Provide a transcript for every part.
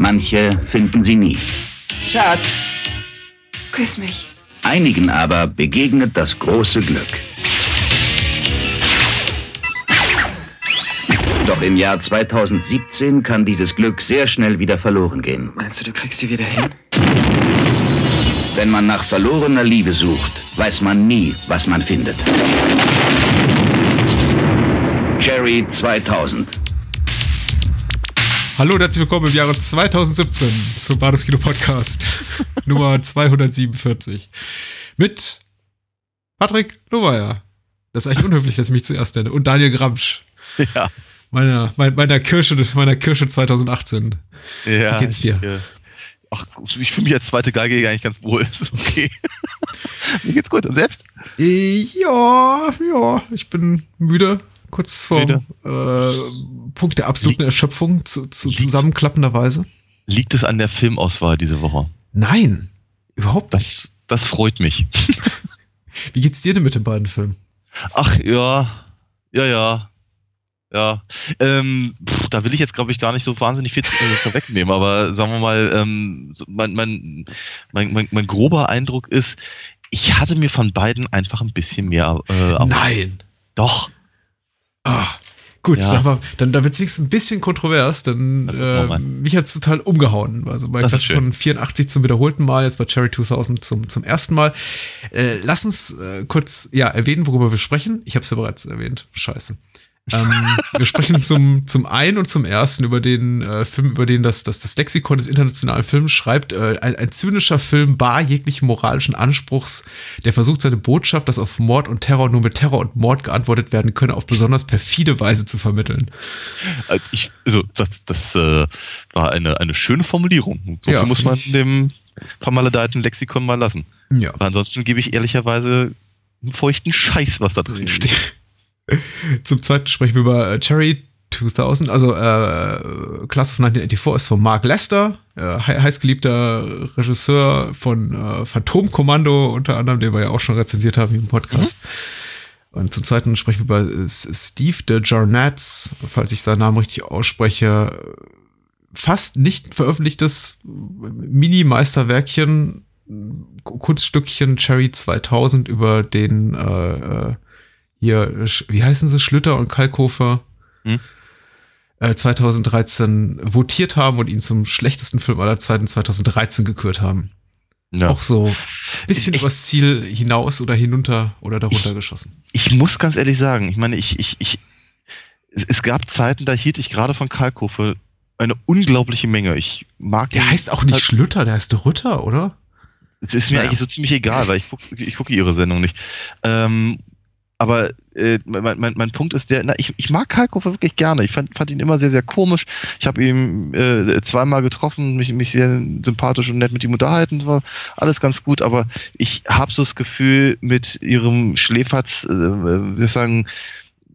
Manche finden sie nie. Schatz, küss mich. Einigen aber begegnet das große Glück. Doch im Jahr 2017 kann dieses Glück sehr schnell wieder verloren gehen. Meinst du, du kriegst die wieder hin? Wenn man nach verlorener Liebe sucht, weiß man nie, was man findet. Cherry 2000. Hallo und herzlich willkommen im Jahre 2017 zum Bahnhofskino Podcast Nummer 247 mit Patrick Lohmeier. Das ist eigentlich unhöflich, dass ich mich zuerst nenne. Und Daniel Gramsch. Ja. Meiner, meiner, meiner Kirsche, meiner Kirsche 2018. Ja. Wie geht's dir? Ich, äh, ach, ich fühle mich als zweite Geige eigentlich ganz wohl. Ist okay. Mir geht's gut. Und selbst? Äh, Ja, ja, ich bin müde. Kurz vor äh, Punkt der absoluten Liegt- Erschöpfung zu, zu Liegt- zusammenklappenderweise. Liegt es an der Filmauswahl diese Woche? Nein, überhaupt nicht. Das, das freut mich. Wie geht's dir denn mit den beiden Filmen? Ach ja, ja, ja. Ja, ähm, pff, da will ich jetzt, glaube ich, gar nicht so wahnsinnig viel äh, vorwegnehmen, aber sagen wir mal, ähm, mein, mein, mein, mein, mein grober Eindruck ist, ich hatte mir von beiden einfach ein bisschen mehr äh. Nein. Doch. Ah, gut, Ja. dann, war- dann, dann wird es ein bisschen kontrovers, denn äh, mich hat es total umgehauen. Also bei Das schön. von 84 zum wiederholten Mal, jetzt bei Cherry 2000 zum, zum ersten Mal. Äh, lass uns äh, kurz ja, erwähnen, worüber wir sprechen. Ich habe es ja bereits erwähnt. Scheiße. Ähm, wir sprechen zum, zum einen und zum ersten über den äh, Film, über den das, das, das Lexikon des internationalen Films schreibt. Äh, ein, ein zynischer Film bar jeglichen moralischen Anspruchs, der versucht, seine Botschaft, dass auf Mord und Terror nur mit Terror und Mord geantwortet werden könne, auf besonders perfide Weise zu vermitteln. Äh, Ich, also das, das äh, war eine, eine schöne Formulierung. So Ja, muss man dem vermaledeiten Lexikon mal lassen. Ja. Aber ansonsten gebe ich ehrlicherweise einen feuchten Scheiß, was da drin steht. Zum zweiten sprechen wir über äh, Cherry 2000, also äh, Class of 1984 ist von Mark Lester, äh, hei- heißgeliebter Regisseur von äh, Phantomkommando, unter anderem, den wir ja auch schon rezensiert haben im Podcast. Und zum zweiten sprechen wir über äh, Steve de Jarnats, falls ich seinen Namen richtig ausspreche, fast nicht veröffentlichtes Mini-Meisterwerkchen, Kunststückchen Cherry 2000 über den äh, äh, hier, wie heißen sie, Schlüter und Kalkofer Hm. äh, 2013 votiert haben und ihn zum schlechtesten Film aller Zeiten 2013 gekürt haben. Ja. Auch so ein bisschen übers Ziel hinaus oder hinunter oder darunter geschossen. Ich muss ganz ehrlich sagen, ich meine, ich, ich, ich, es, gab Zeiten, da hielt ich gerade von Kalkofe eine unglaubliche Menge. Ich mag Der heißt auch nicht Schlüter, der heißt Rütter, oder? Es ist mir Naja. eigentlich so ziemlich egal, weil ich gucke ich gucke ihre Sendung nicht. Ähm, aber äh, mein, mein, mein Punkt ist der, na, ich, ich mag Kalkofe wirklich gerne. Ich fand, fand ihn immer sehr, sehr komisch. Ich habe ihn äh, zweimal getroffen, mich, mich sehr sympathisch und nett mit ihm unterhalten. War alles ganz gut, aber ich habe so das Gefühl, mit ihrem Schläferz, äh, ich sagen,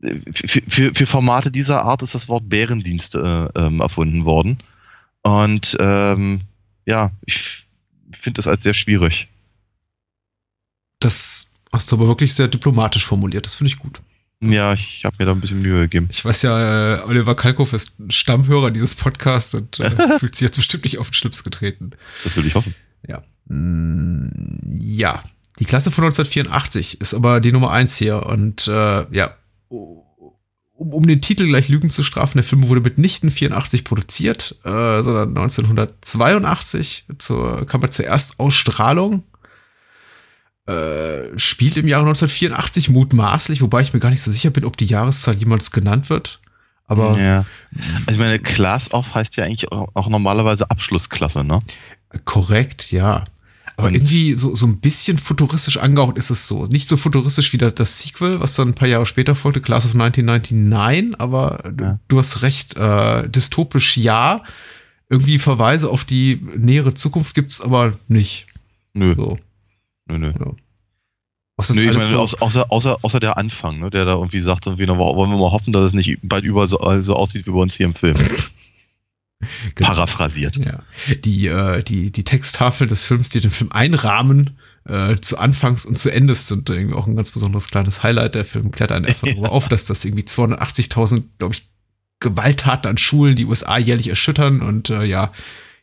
äh, für, für, für Formate dieser Art ist das Wort Bärendienst äh, ähm, erfunden worden. Und ähm, ja, ich finde das als sehr schwierig. Das hast du aber wirklich sehr diplomatisch formuliert. Das finde ich gut. Ja, ich habe mir da ein bisschen Mühe gegeben. Ich weiß ja, äh, Oliver Kalkoff ist Stammhörer dieses Podcasts und äh, fühlt sich jetzt bestimmt nicht auf den Schlips getreten. Das will ich hoffen. Ja. Mm, Ja. Die Klasse von 1984 ist aber die Nummer eins hier und äh, ja, um, um den Titel gleich Lügen zu strafen, der Film wurde mitnichten 84 produziert, äh, sondern 1982 zur, kam er zur Erstausstrahlung. Äh, spielt im Jahre 1984 mutmaßlich, wobei ich mir gar nicht so sicher bin, ob die Jahreszahl jemals genannt wird. Aber ja. Also ich meine, Class Off heißt ja eigentlich auch, auch normalerweise Abschlussklasse, ne? Korrekt, ja. Aber Und- irgendwie so, so ein bisschen futuristisch angehaucht ist es so. Nicht so futuristisch wie das, das Sequel, was dann ein paar Jahre später folgte, Class of 1999, aber du, Ja. du hast recht, äh, dystopisch ja. irgendwie Verweise auf die nähere Zukunft gibt's aber nicht. Nö, So. Nö, nö. Was das Nö, ich meine, so, außer, außer, außer, der Anfang, ne, der da irgendwie sagt, irgendwie, na, wollen wir mal hoffen, dass es nicht bald überall so, so aussieht wie bei uns hier im Film. Genau. Paraphrasiert. Ja. Die, äh, die, die Texttafel des Films, die den Film einrahmen, äh, zu Anfangs und zu Endes sind irgendwie auch ein ganz besonderes kleines Highlight. Der Film klärt einen erstmal darüber auf, dass das irgendwie 280.000, glaube ich, Gewalttaten an Schulen die USA jährlich erschüttern und äh, ja,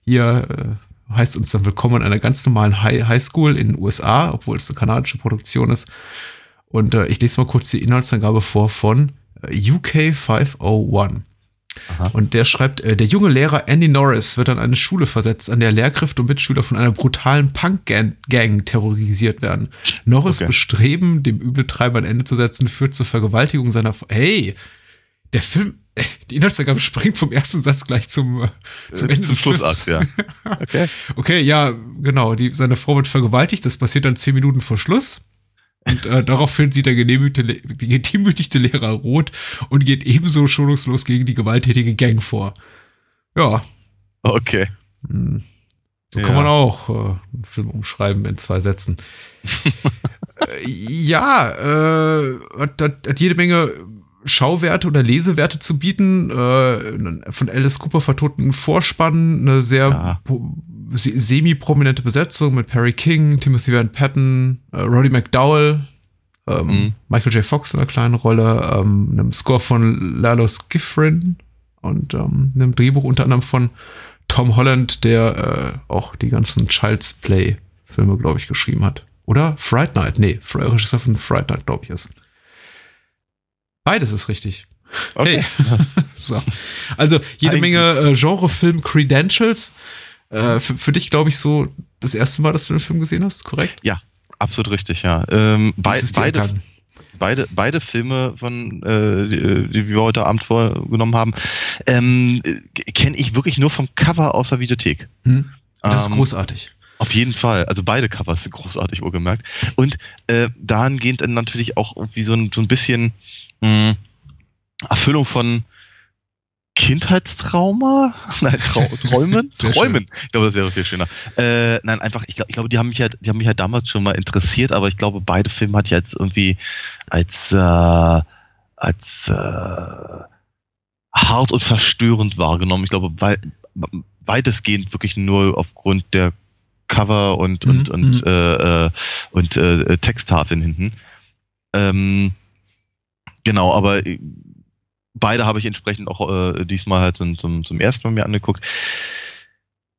hier äh, heißt uns dann willkommen in einer ganz normalen High Highschool in den USA, obwohl es eine kanadische Produktion ist. Und äh, ich lese mal kurz die Inhaltsangabe vor von äh, UK 501. Aha. Und der schreibt, äh, der junge Lehrer Andy Norris wird an eine Schule versetzt, an der Lehrkräfte und Mitschüler von einer brutalen Punk-Gang terrorisiert werden. Norris Okay. Bestreben, dem Übeltreiber ein Ende zu setzen, führt zur Vergewaltigung seiner... F hey, der Film, die Inhaltsangabe springt vom ersten Satz gleich zum, äh, zum Äh, Ende zum des Schlussakt, ja. Okay. Okay, ja, genau. Die, seine Frau wird vergewaltigt. Das passiert dann zehn Minuten vor Schluss. Und äh, daraufhin sieht der gedemütigte Lehrer rot und geht ebenso schonungslos gegen die gewalttätige Gang vor. Ja, Okay. hm. so Ja. kann man auch äh, einen Film umschreiben in zwei Sätzen. äh, ja, äh, hat, hat, hat jede Menge Schauwerte oder Lesewerte zu bieten. Äh, von Alice Cooper vertonten Vorspann, eine sehr Ja. se- semi-prominente Besetzung mit Perry King, Timothy Van Patten, äh, Roddy McDowell, ähm, Mhm. Michael J. Fox in einer kleinen Rolle, ähm, einem Score von Lalo Schifrin und ähm, einem Drehbuch unter anderem von Tom Holland, der äh, auch die ganzen Child's Play-Filme, glaube ich, geschrieben hat. Oder Fright Night? Nee, Regisseur von Fright Night, glaube ich, ist. Beides ist richtig. Okay. Hey. so. Also jede Eigentlich- Menge äh, Genrefilm-Credentials. Äh, für, für dich, glaube ich, so das erste Mal, dass du den Film gesehen hast, korrekt? Absolut richtig, ja. Ähm, ist dir beide, beide, beide Filme, von, äh, die, die wir heute Abend vorgenommen haben, ähm, kenne ich wirklich nur vom Cover aus der Videothek. Hm? Das ist Ähm, großartig. Auf jeden Fall. Also beide Covers sind großartig, wohlgemerkt. Und äh, dahingehend dann natürlich auch irgendwie so ein, so ein bisschen mh, Erfüllung von Kindheitstrauma? Nein, Trau Träumen? Träumen. Ich glaube, das wäre viel schöner. Äh, nein, einfach, ich glaube, ich glaube, die haben mich halt, die haben mich halt damals schon mal interessiert, aber ich glaube, beide Filme hatte ich als irgendwie als äh, als äh, hart und verstörend wahrgenommen. Ich glaube, wei weitestgehend wirklich nur aufgrund der Cover und und Mhm, und mhm. äh, äh, und äh, Texttafeln hinten. Ähm, genau, aber äh, beide habe ich entsprechend auch äh, diesmal halt zum, zum, zum ersten Mal mir angeguckt.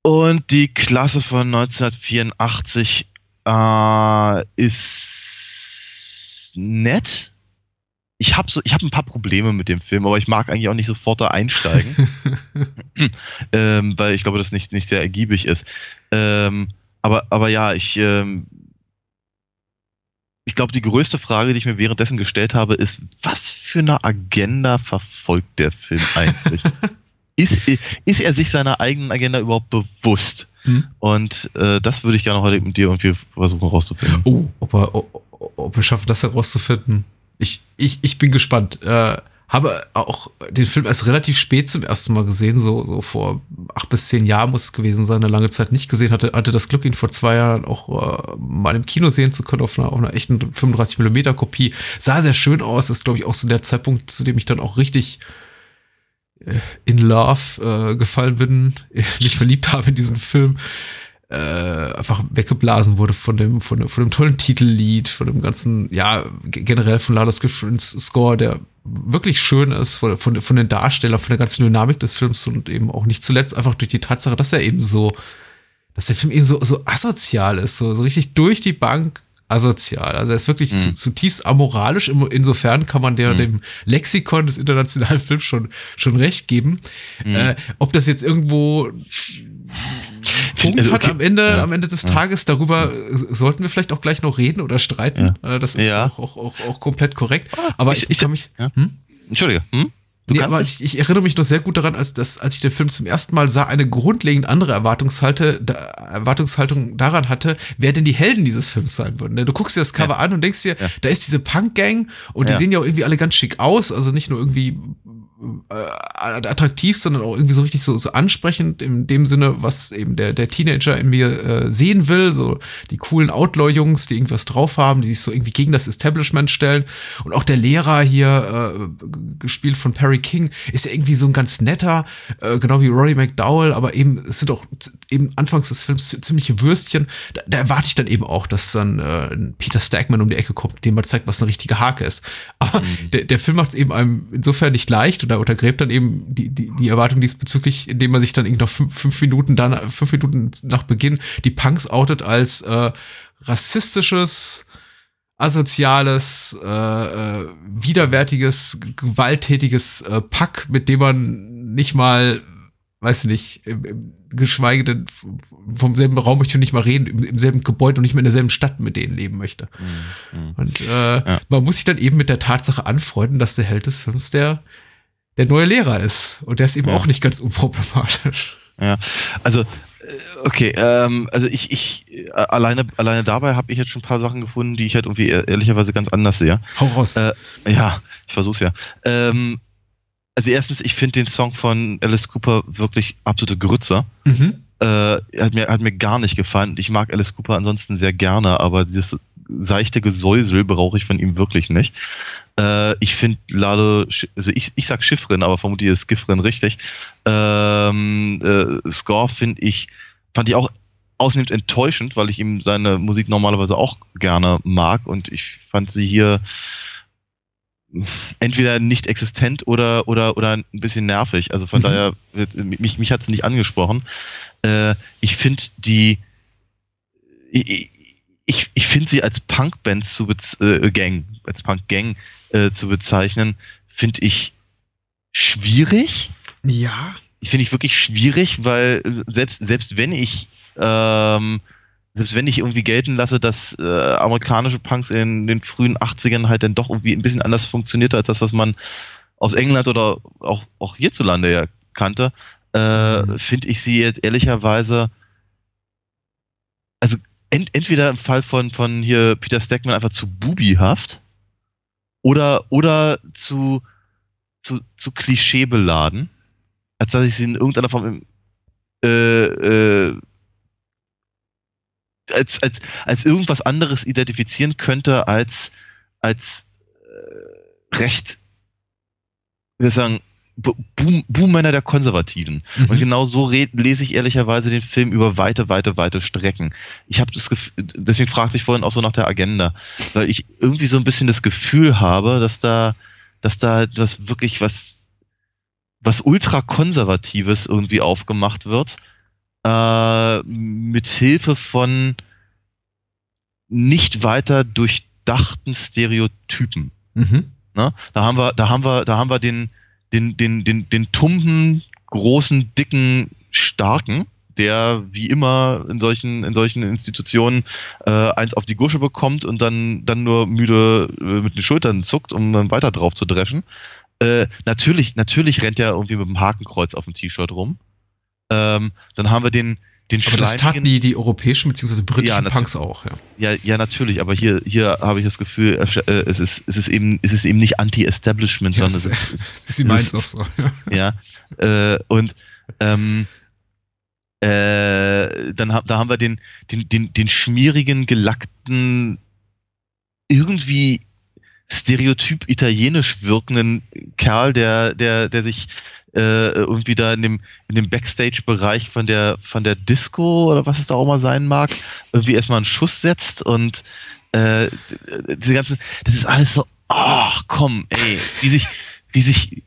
Und die Klasse von 1984 äh, ist nett. Ich habe so, ich habe ein paar Probleme mit dem Film, aber ich mag eigentlich auch nicht sofort da einsteigen, ähm, weil ich glaube, das nicht, nicht sehr ergiebig ist. Ähm, aber, aber ja, ich, ähm, ich glaube, die größte Frage, die ich mir währenddessen gestellt habe, ist, was für eine Agenda verfolgt der Film eigentlich? ist, ist er sich seiner eigenen Agenda überhaupt bewusst? Hm? Und äh, das würde ich gerne heute mit dir irgendwie versuchen rauszufinden. Oh, ob, ob, ob wir schaffen, das herauszufinden. Ich, ich, ich bin gespannt. Äh, habe auch den Film erst relativ spät zum ersten Mal gesehen, so, so vor acht bis zehn Jahren muss es gewesen sein, eine lange Zeit nicht gesehen hatte, hatte das Glück, ihn vor zwei Jahren auch äh, mal im Kino sehen zu können, auf einer, auf einer echten 35mm Kopie. Sah sehr schön aus, ist glaube ich auch so der Zeitpunkt, zu dem ich dann auch richtig äh, in Love äh, gefallen bin, mich verliebt habe in diesen Film äh, einfach weggeblasen wurde von dem, von, dem- von dem tollen Titellied, von dem ganzen, ja, generell von Lala's Giffrins Score, der wirklich schön ist, von, von, von den Darstellern, von der ganzen Dynamik des Films und eben auch nicht zuletzt einfach durch die Tatsache, dass er eben so, dass der Film eben so, so asozial ist, so, so richtig durch die Bank asozial. Also er ist wirklich Mhm. zu, zutiefst amoralisch. Insofern kann man der Mhm. dem Lexikon des internationalen Films schon, schon recht geben. Mhm. Äh, ob das jetzt irgendwo Punkt Also, hat okay. am Ende, Ja. am Ende des Tages, darüber äh, sollten wir vielleicht auch gleich noch reden oder streiten. Äh, das ist Ja. auch, auch, auch, auch komplett korrekt. Aber ich, ich- ich- kann mich. ja. Hm? Entschuldige. Hm? Nee, aber ich, ich erinnere mich noch sehr gut daran, als, das, als ich den Film zum ersten Mal sah, eine grundlegend andere Erwartungshalte, da, Erwartungshaltung daran hatte, wer denn die Helden dieses Films sein würden. ne? Du guckst dir das Cover an und denkst dir, Ja. da ist diese Punk-Gang und die Ja. sehen ja auch irgendwie alle ganz schick aus, also nicht nur irgendwie attraktiv, sondern auch irgendwie so richtig so, so ansprechend in dem Sinne, was eben der, der Teenager in mir äh, sehen will. So die coolen Outlaw-Jungs, die irgendwas drauf haben, die sich so irgendwie gegen das Establishment stellen. Und auch der Lehrer hier, äh, gespielt von Perry King, ist ja irgendwie so ein ganz netter, äh, genau wie Rory McDowell, aber eben, es sind auch eben anfangs des Films ziemliche Würstchen. Da, da erwarte ich dann eben auch, dass dann äh, Peter Stagman um die Ecke kommt, dem man zeigt, was eine richtige Hake ist. Aber mhm. der, der Film macht es eben einem insofern nicht leicht oder untergräbt dann eben die, die, die Erwartung diesbezüglich, indem man sich dann irgendwie noch fünf, fünf Minuten dann, fünf Minuten nach Beginn die Punks outet als äh, rassistisches, asoziales, äh, äh, widerwärtiges, gewalttätiges äh, Pack, mit dem man nicht mal, weiß nicht, geschweige denn vom selben Raum möchte ich nicht mal reden, im, im, selben Gebäude und nicht mehr in derselben Stadt mit denen leben möchte. Mhm. Und äh, ja. man muss sich dann eben mit der Tatsache anfreunden, dass der Held des Films der, der neue Lehrer ist. Und der ist eben ja. auch nicht ganz unproblematisch. Ja, also äh, Okay, ähm, also ich, ich äh, alleine, alleine dabei habe ich jetzt schon ein paar Sachen gefunden, die ich halt irgendwie ehrlicherweise ganz anders sehe. Hau raus. Äh, ja, ich versuch's ja. Ähm, also erstens, ich finde den Song von Alice Cooper wirklich absolute Grütze. Mhm. Äh, hat, mir, hat mir gar nicht gefallen. Ich mag Alice Cooper ansonsten sehr gerne, aber dieses seichte Gesäusel brauche ich von ihm wirklich nicht. Äh, ich finde Lalo, also ich, ich sag Schiffrin, aber vermutlich ist Skiffrin richtig. Ähm, äh, Score finde ich, fand ich auch ausnehmend enttäuschend, weil ich ihm seine Musik normalerweise auch gerne mag und ich fand sie hier entweder nicht existent oder, oder, oder ein bisschen nervig. Also von mhm. daher, mich, mich hat es nicht angesprochen. Äh, ich finde die, ich, ich, ich finde sie als Punkband zu äh, Gang, als Punkgang äh, zu bezeichnen, finde ich schwierig. Ja. Ich finde ich wirklich schwierig, weil selbst, selbst wenn ich ähm, selbst wenn ich irgendwie gelten lasse, dass äh, amerikanische Punks in den frühen 80ern halt dann doch irgendwie ein bisschen anders funktionierte als das, was man aus England oder auch, auch hierzulande ja kannte, äh, mhm. finde ich sie jetzt ehrlicherweise, also ent, entweder im Fall von, von hier Peter Stackman einfach zu bubihaft oder, oder zu, zu, zu klischeebeladen, als dass ich sie in irgendeiner Form äh, äh, als, als, als irgendwas anderes identifizieren könnte als, als äh, recht, wir sagen, Boom, Boommänner der Konservativen. Mhm. Und genau so lese ich ehrlicherweise den Film über weite, weite, weite Strecken. Ich habe das Gefühl, deswegen fragte ich vorhin auch so nach der Agenda, weil ich irgendwie so ein bisschen das Gefühl habe, dass da, dass da etwas wirklich was, was ultrakonservatives irgendwie aufgemacht wird, äh, mit Hilfe von nicht weiter durchdachten Stereotypen. Mhm. Ne? Da haben wir, da haben wir, da haben wir den, den, den, den, den tumpen, großen, dicken, starken, der wie immer in solchen, in solchen Institutionen äh, eins auf die Gusche bekommt und dann, dann nur müde äh, mit den Schultern zuckt, um dann weiter drauf zu dreschen. Äh, natürlich, natürlich rennt er irgendwie mit dem Hakenkreuz auf dem T-Shirt rum. Ähm, dann haben wir den, den aber das taten die, die europäischen bzw. britischen ja, Punks auch, ja. Ja, ja, natürlich, aber hier, hier habe ich das Gefühl, äh, es ist, es ist eben, es ist eben nicht Anti-Establishment, ja, sondern es ist, es ist, sie meint auch so, ja. ja äh, und ähm, äh, dann da haben wir den, den, den, den schmierigen, gelackten, irgendwie stereotyp italienisch wirkenden Kerl, der, der, der sich äh, irgendwie da in dem, in dem Backstage-Bereich von der, von der Disco oder was es da auch mal sein mag, irgendwie erstmal einen Schuss setzt und äh, diese ganzen, das ist alles so, ach komm, ey, wie sich, wie sich,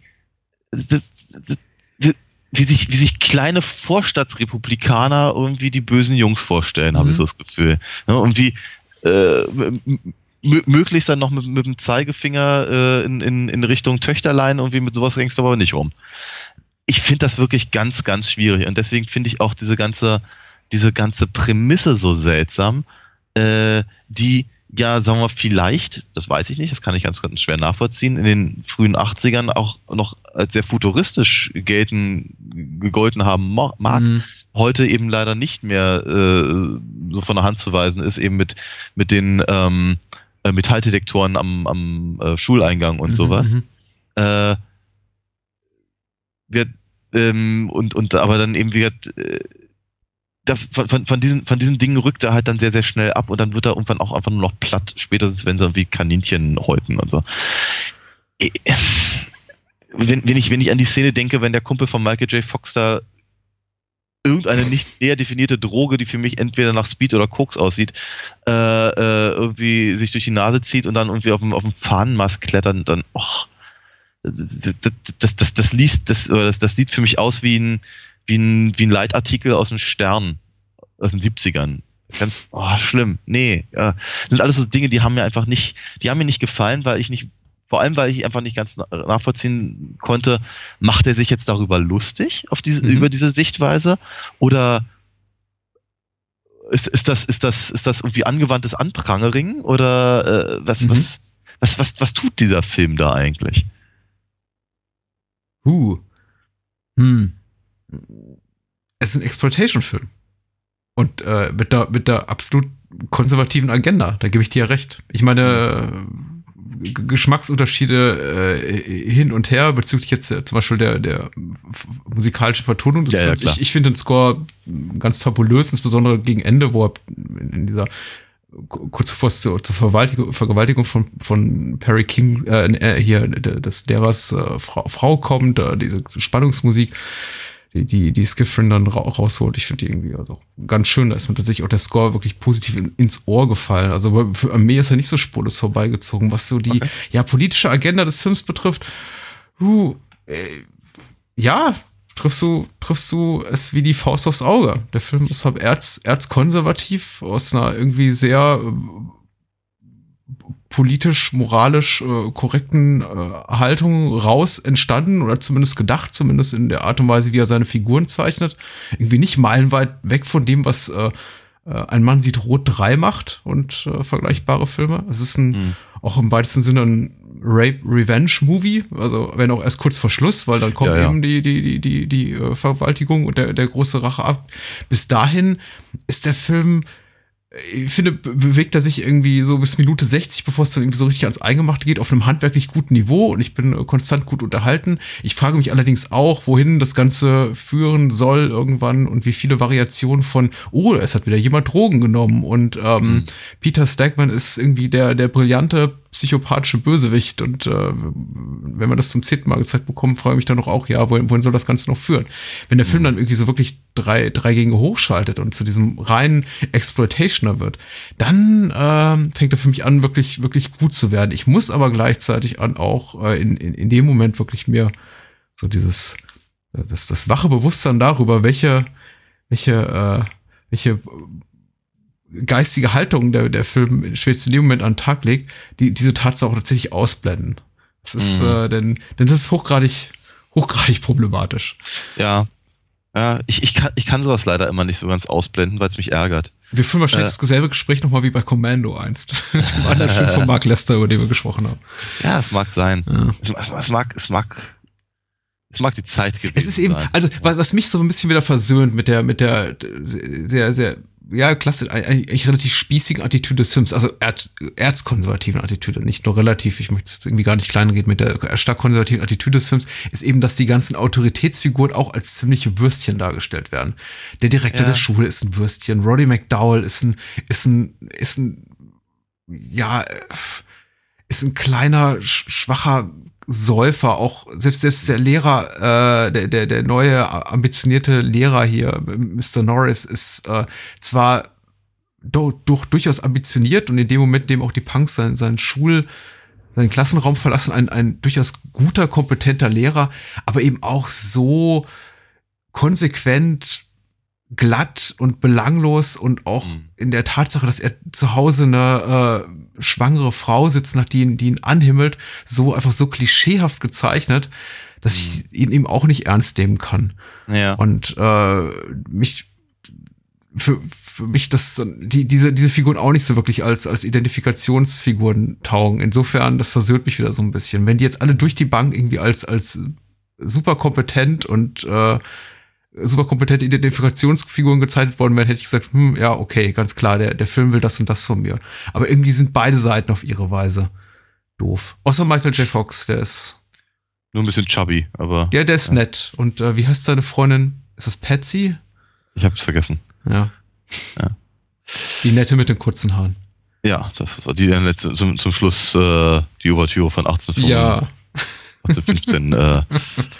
das, das, wie sich, wie sich kleine Vorstadtsrepublikaner irgendwie die bösen Jungs vorstellen, mhm. habe ich so das Gefühl. Ne? Und wie äh, möglichst dann noch mit, mit dem Zeigefinger äh, in, in, in Richtung Töchterlein und wie mit sowas ringst du aber nicht rum. Ich finde das wirklich ganz, ganz schwierig und deswegen finde ich auch diese ganze, diese ganze Prämisse so seltsam, äh, die ja, sagen wir vielleicht, das weiß ich nicht, das kann ich ganz, ganz schwer nachvollziehen, in den frühen 80ern auch noch als sehr futuristisch gelten, gegolten haben mag, mhm. heute eben leider nicht mehr äh, so von der Hand zu weisen ist, eben mit, mit den ähm, äh, Metalldetektoren am, am äh, Schuleingang und mhm, sowas. Mhm. Äh, wird, ähm, und, und aber dann eben wieder äh, da, von, von, diesen, von diesen Dingen rückt er halt dann sehr, sehr schnell ab und dann wird er irgendwann auch einfach nur noch platt, spätestens wenn sie irgendwie Kaninchen häuten und so. Äh, wenn, wenn, ich, wenn ich an die Szene denke, wenn der Kumpel von Michael J. Fox da irgendeine nicht näher definierte Droge, die für mich entweder nach Speed oder Koks aussieht, äh, äh, irgendwie sich durch die Nase zieht und dann irgendwie auf dem, auf dem Fahnenmast klettert, dann, och, das, das, das, das, liest, das, das, das sieht für mich aus wie ein, wie ein, wie ein Leitartikel aus dem Stern aus den 70ern. Ganz oh, schlimm. Nee, äh, sind alles so Dinge, die haben mir einfach nicht, die haben mir nicht gefallen, weil ich nicht, vor allem weil ich einfach nicht ganz nachvollziehen konnte, macht er sich jetzt darüber lustig auf diese, mhm. über diese Sichtweise oder ist, ist das, ist das, ist das irgendwie angewandtes Anprangering oder äh, was, mhm. was, was, was, was tut dieser Film da eigentlich? Uh. Hm es ist ein Exploitation-Film. Und äh, mit, der, mit der absolut konservativen Agenda, da gebe ich dir ja recht. Ich meine, äh, Geschmacksunterschiede äh, hin und her bezüglich jetzt äh, zum Beispiel der, der musikalischen Vertonung des ja, Films. Ja, ich ich finde den Score ganz fabulös, insbesondere gegen Ende, wo er in dieser kurz bevor es zur, zur Vergewaltigung, Vergewaltigung von, von Perry King, äh, äh hier, des Deras äh, Frau, Frau kommt, äh, diese Spannungsmusik die, die, die Skiffrin dann ra rausholt. Ich finde die irgendwie also ganz schön. Da ist mir tatsächlich auch der Score wirklich positiv in, ins Ohr gefallen. Also für mir ist er nicht so spurlos vorbeigezogen, was so die okay. ja politische Agenda des Films betrifft. Uh, äh, ja, triffst du, triffst du es wie die Faust aufs Auge. Der Film ist halt erz, erzkonservativ aus einer irgendwie sehr politisch, moralisch äh, korrekten äh, Haltung raus entstanden oder zumindest gedacht, zumindest in der Art und Weise, wie er seine Figuren zeichnet. Irgendwie nicht meilenweit weg von dem, was äh, äh ein Mann sieht Rot 3 macht und äh, vergleichbare Filme. Es ist ein, mhm. auch im weitesten Sinne ein Rape-Revenge-Movie, also wenn auch erst kurz vor Schluss, weil dann kommt ja, ja. eben die, die, die, die, die äh, Vergewaltigung und der, der große Rache ab. Bis dahin ist der Film ich finde, bewegt er sich irgendwie so bis Minute 60, bevor es dann irgendwie so richtig ans Eingemachte geht, auf einem handwerklich guten Niveau und ich bin äh, konstant gut unterhalten. Ich frage mich allerdings auch, wohin das Ganze führen soll irgendwann und wie viele Variationen von, oh, es hat wieder jemand Drogen genommen und ähm, mhm. Peter Stagman ist irgendwie der, der brillante psychopathische Bösewicht. Und äh, wenn man das zum zehnten Mal gezeigt bekommt, frage ich mich dann doch auch, ja, wohin, wohin soll das Ganze noch führen? Wenn der Film dann irgendwie so wirklich drei, drei Gänge hochschaltet und zu diesem reinen Exploitationer wird, dann äh, fängt er für mich an, wirklich, wirklich gut zu werden. Ich muss aber gleichzeitig an auch äh, in, in, in dem Moment wirklich mir so dieses, das, das wache Bewusstsein darüber, welche, welche, äh, welche geistige Haltung der, der Film spätestens in dem Moment an den Tag legt, die diese Tatsache tatsächlich ausblenden. Das ist, mhm. äh, denn, denn das ist hochgradig, hochgradig problematisch. Ja. Ja, ich, ich, kann, ich kann sowas leider immer nicht so ganz ausblenden, weil es mich ärgert. Wir führen wahrscheinlich äh, dasselbe Gespräch nochmal wie bei Commando einst. dem anderen Film von Mark Lester, über den wir gesprochen haben. Ja, es mag sein. Ja. Es, es, mag, es mag es mag die Zeit gewesen Es ist eben, also was, was mich so ein bisschen wieder versöhnt mit der, mit der sehr, sehr ja, klasse, eigentlich relativ spießigen Attitüde des Films, also erz, erzkonservativen Attitüde, nicht nur relativ, ich möchte jetzt irgendwie gar nicht kleinreden mit der stark konservativen Attitüde des Films, ist eben, dass die ganzen Autoritätsfiguren auch als ziemliche Würstchen dargestellt werden. Der Direktor ja. der Schule ist ein Würstchen, Roddy McDowell ist ein, ist ein, ist ein, ja, ist ein kleiner, schwacher Säufer, auch selbst, selbst der Lehrer, äh, der, der, der neue ambitionierte Lehrer hier, Mr. Norris, ist äh, zwar do, durch, durchaus ambitioniert und in dem Moment, in dem auch die Punks seinen, seinen Schul, seinen Klassenraum verlassen, ein, ein durchaus guter, kompetenter Lehrer, aber eben auch so konsequent glatt und belanglos und auch mhm. in der Tatsache, dass er zu Hause eine äh, schwangere Frau sitzt, nach die ihn, die ihn anhimmelt, so einfach so klischeehaft gezeichnet, dass mhm. ich ihn ihm auch nicht ernst nehmen kann. Ja. Und äh, mich für, für mich das die, diese diese Figuren auch nicht so wirklich als als Identifikationsfiguren taugen. Insofern das versöhnt mich wieder so ein bisschen. Wenn die jetzt alle durch die Bank irgendwie als als super kompetent und äh, super kompetente Identifikationsfiguren gezeichnet worden wären, hätte ich gesagt, hm, ja, okay, ganz klar, der, der Film will das und das von mir. Aber irgendwie sind beide Seiten auf ihre Weise doof. Außer Michael J. Fox, der ist Nur ein bisschen chubby, aber Ja, der ist nett. Und äh, wie heißt seine Freundin? Ist das Patsy? ich hab's vergessen. Ja. Ja. Die nette mit den kurzen Haaren. Ja, das ist die dann letzte, zum, zum Schluss äh, die Ouvertüre von 1815, Ja. 1815 äh,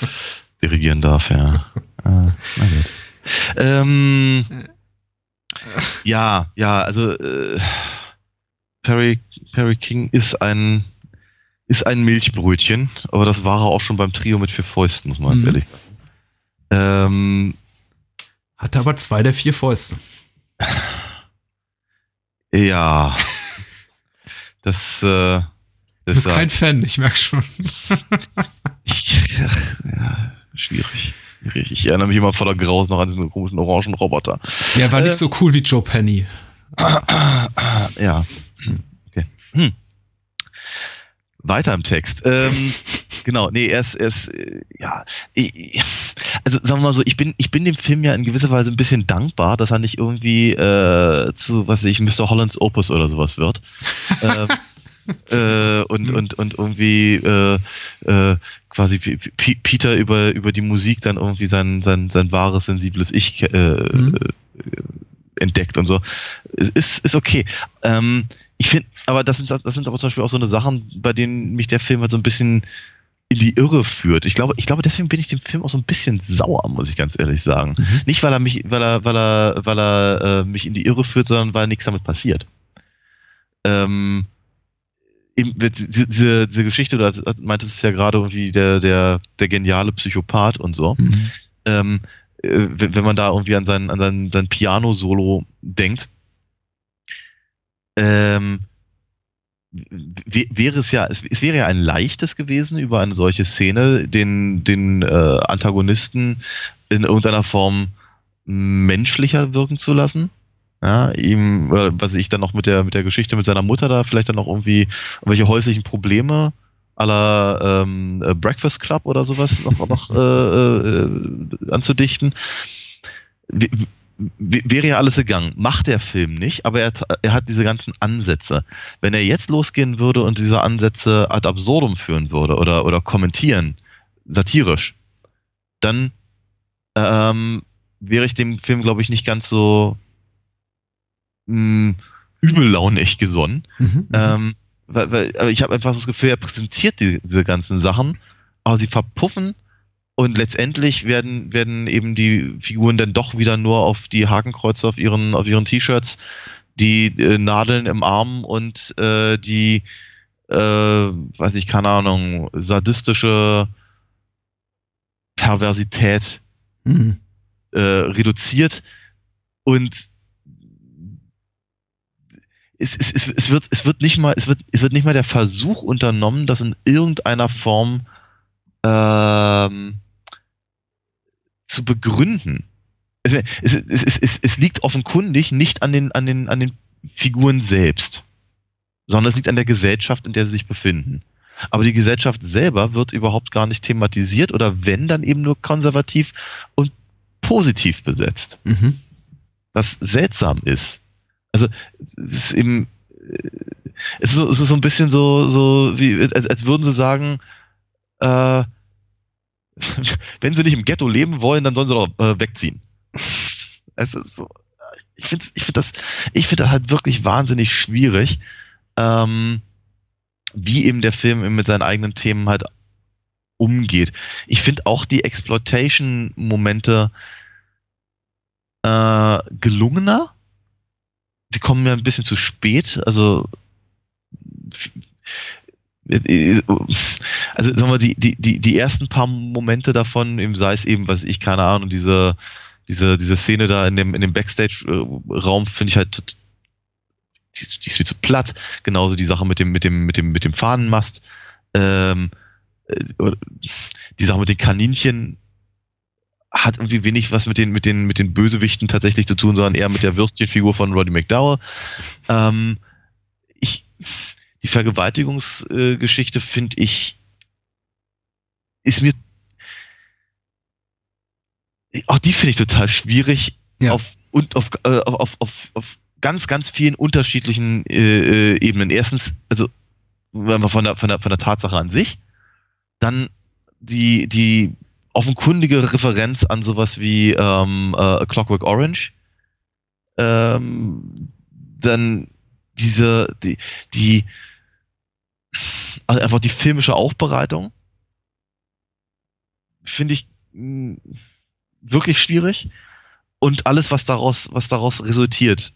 dirigieren darf, ja. Äh, na gut. Ähm, ja, ja, also äh, Perry, Perry King ist ein ist ein Milchbrötchen, aber das war er auch schon beim Trio mit vier Fäusten, muss man ganz Mhm. ehrlich sagen. Ähm, Hatte aber zwei der vier Fäuste. ja. Das, äh, Du bist kein Fan, ich merke schon. Ja, ja, schwierig. Ich erinnere mich immer voller Graus noch an diesen komischen orangen Roboter. Der war nicht Äh, so cool wie Joe Penny. Ja. Hm, Okay. Hm. Weiter im Text. Ähm, genau, nee, er ist, er ist äh, ja, ich, also sagen wir mal so, ich bin, ich bin dem Film ja in gewisser Weise ein bisschen dankbar, dass er nicht irgendwie äh, zu, was weiß ich, Mr. Hollands Opus oder sowas wird. ähm, äh, und, und, und irgendwie äh, äh, quasi P P Peter über, über die Musik dann irgendwie sein, sein, sein wahres, sensibles Ich äh, Mhm. äh, entdeckt und so. Ist, ist okay. Ähm, ich finde, aber das sind, das sind aber zum Beispiel auch so eine Sachen, bei denen mich der Film halt so ein bisschen in die Irre führt. Ich glaube, ich glaube, deswegen bin ich dem Film auch so ein bisschen sauer, muss ich ganz ehrlich sagen. Mhm. Nicht, weil er mich, weil er, weil er, weil er äh, mich in die Irre führt, sondern weil nichts damit passiert. Ähm, diese, diese, Geschichte, du meintest es ja gerade irgendwie der, der, der geniale Psychopath und so Mhm. ähm, äh, wenn man da irgendwie an sein, an sein, sein Piano-Solo denkt, ähm, wäre es ja, es, es wäre ja ein leichtes gewesen, über eine solche Szene den, den äh, Antagonisten in irgendeiner Form menschlicher wirken zu lassen. Ja, ihm, was ich dann noch mit der, mit der Geschichte mit seiner Mutter da vielleicht dann noch irgendwie irgendwelche häuslichen Probleme aller ähm, äh, Breakfast Club oder sowas noch, noch äh, äh, anzudichten. Wäre ja alles gegangen. Macht der Film nicht, aber er, hat- er hat diese ganzen Ansätze. Wenn er jetzt losgehen würde und diese Ansätze ad absurdum führen würde oder, oder kommentieren, satirisch, dann ähm, wäre ich dem Film, glaube ich, nicht ganz so mh, übellaunig gesonnen. Mhm. Ähm, weil, weil, aber ich habe einfach das Gefühl, er präsentiert die, diese ganzen Sachen, aber sie verpuffen und letztendlich werden, werden eben die Figuren dann doch wieder nur auf die Hakenkreuze auf ihren, auf ihren T-Shirts, die äh, Nadeln im Arm und äh, die, äh, weiß ich, keine Ahnung, sadistische Perversität Mhm. äh, reduziert und es, es, es, es, wird, es wird nicht mal, es wird, es wird nicht mal der Versuch unternommen, das in irgendeiner Form ähm, zu begründen. Es, es, es, es, es, liegt offenkundig nicht an den, an, den, an den Figuren selbst, sondern es liegt an der Gesellschaft, in der sie sich befinden. Aber die Gesellschaft selber wird überhaupt gar nicht thematisiert oder wenn, dann eben nur konservativ und positiv besetzt Mhm. was seltsam ist. Also es ist eben äh, es ist so, es ist so ein bisschen so so wie als, als würden sie sagen, äh, wenn sie nicht im Ghetto leben wollen, dann sollen sie doch äh, wegziehen. Es ist so, ich finde ich finde das ich finde das halt wirklich wahnsinnig schwierig, ähm, wie eben der Film eben mit seinen eigenen Themen halt umgeht. Ich finde auch die Exploitation-Momente äh, gelungener. Sie kommen mir ein bisschen zu spät. Also, also sagen wir, die, die, die, die ersten paar Momente davon, sei es eben, was ich, keine Ahnung, diese, diese, diese Szene da in dem, in dem Backstage-Raum finde ich halt, die, ist- die ist mir zu platt. Genauso die Sache mit dem, mit dem, mit dem, mit dem Fahnenmast. Ähm, äh, die Sache mit den Kaninchen hat irgendwie wenig was mit den, mit den, mit den Bösewichten tatsächlich zu tun, sondern eher mit der Würstchenfigur von Roddy McDowell. Ähm, ich, die Vergewaltigungsgeschichte finde ich, ist mir, auch die finde ich total schwierig Ja. auf, und auf, äh, auf, auf, auf, ganz, ganz vielen unterschiedlichen äh, äh, Ebenen. Erstens, also wenn wir von der, von der, von der Tatsache an sich, dann die, die offenkundige Referenz an sowas wie ähm, äh, Clockwork Orange. Ähm, dann diese, die, die, also einfach die filmische Aufbereitung finde ich mh, wirklich schwierig. Und alles, was daraus, was daraus resultiert,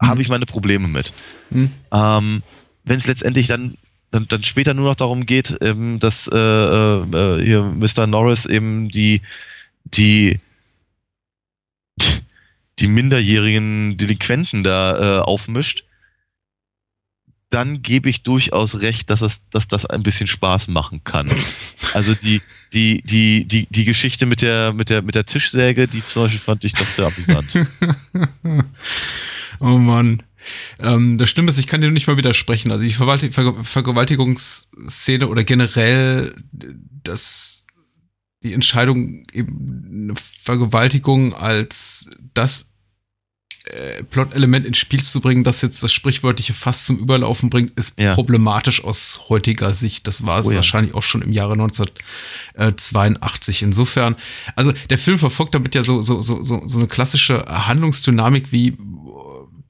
Mhm. habe ich meine Probleme mit. Hm. Ähm, Wenn es letztendlich dann, dann, dann später nur noch darum geht, ähm, dass äh, äh, hier Mr. Norris eben die, die, die minderjährigen Delinquenten da äh, aufmischt, dann gebe ich durchaus recht, dass, es, dass das ein bisschen Spaß machen kann. Also die, die, die, die, die Geschichte mit der, mit, der, mit der Tischsäge, die zum Beispiel fand ich doch sehr amüsant. oh Mann. Ähm, das Schlimme ist, ich kann dir nicht mal widersprechen. Also die Verwalti- Ver Vergewaltigungsszene oder generell das die Entscheidung, eben eine Vergewaltigung als das äh, Plot-Element ins Spiel zu bringen, das jetzt das sprichwörtliche Fass zum Überlaufen bringt, ist Ja. problematisch aus heutiger Sicht. Das war es Oh ja. wahrscheinlich auch schon im Jahre 1982. Insofern, also der Film verfolgt damit ja so, so, so, so, so eine klassische Handlungsdynamik wie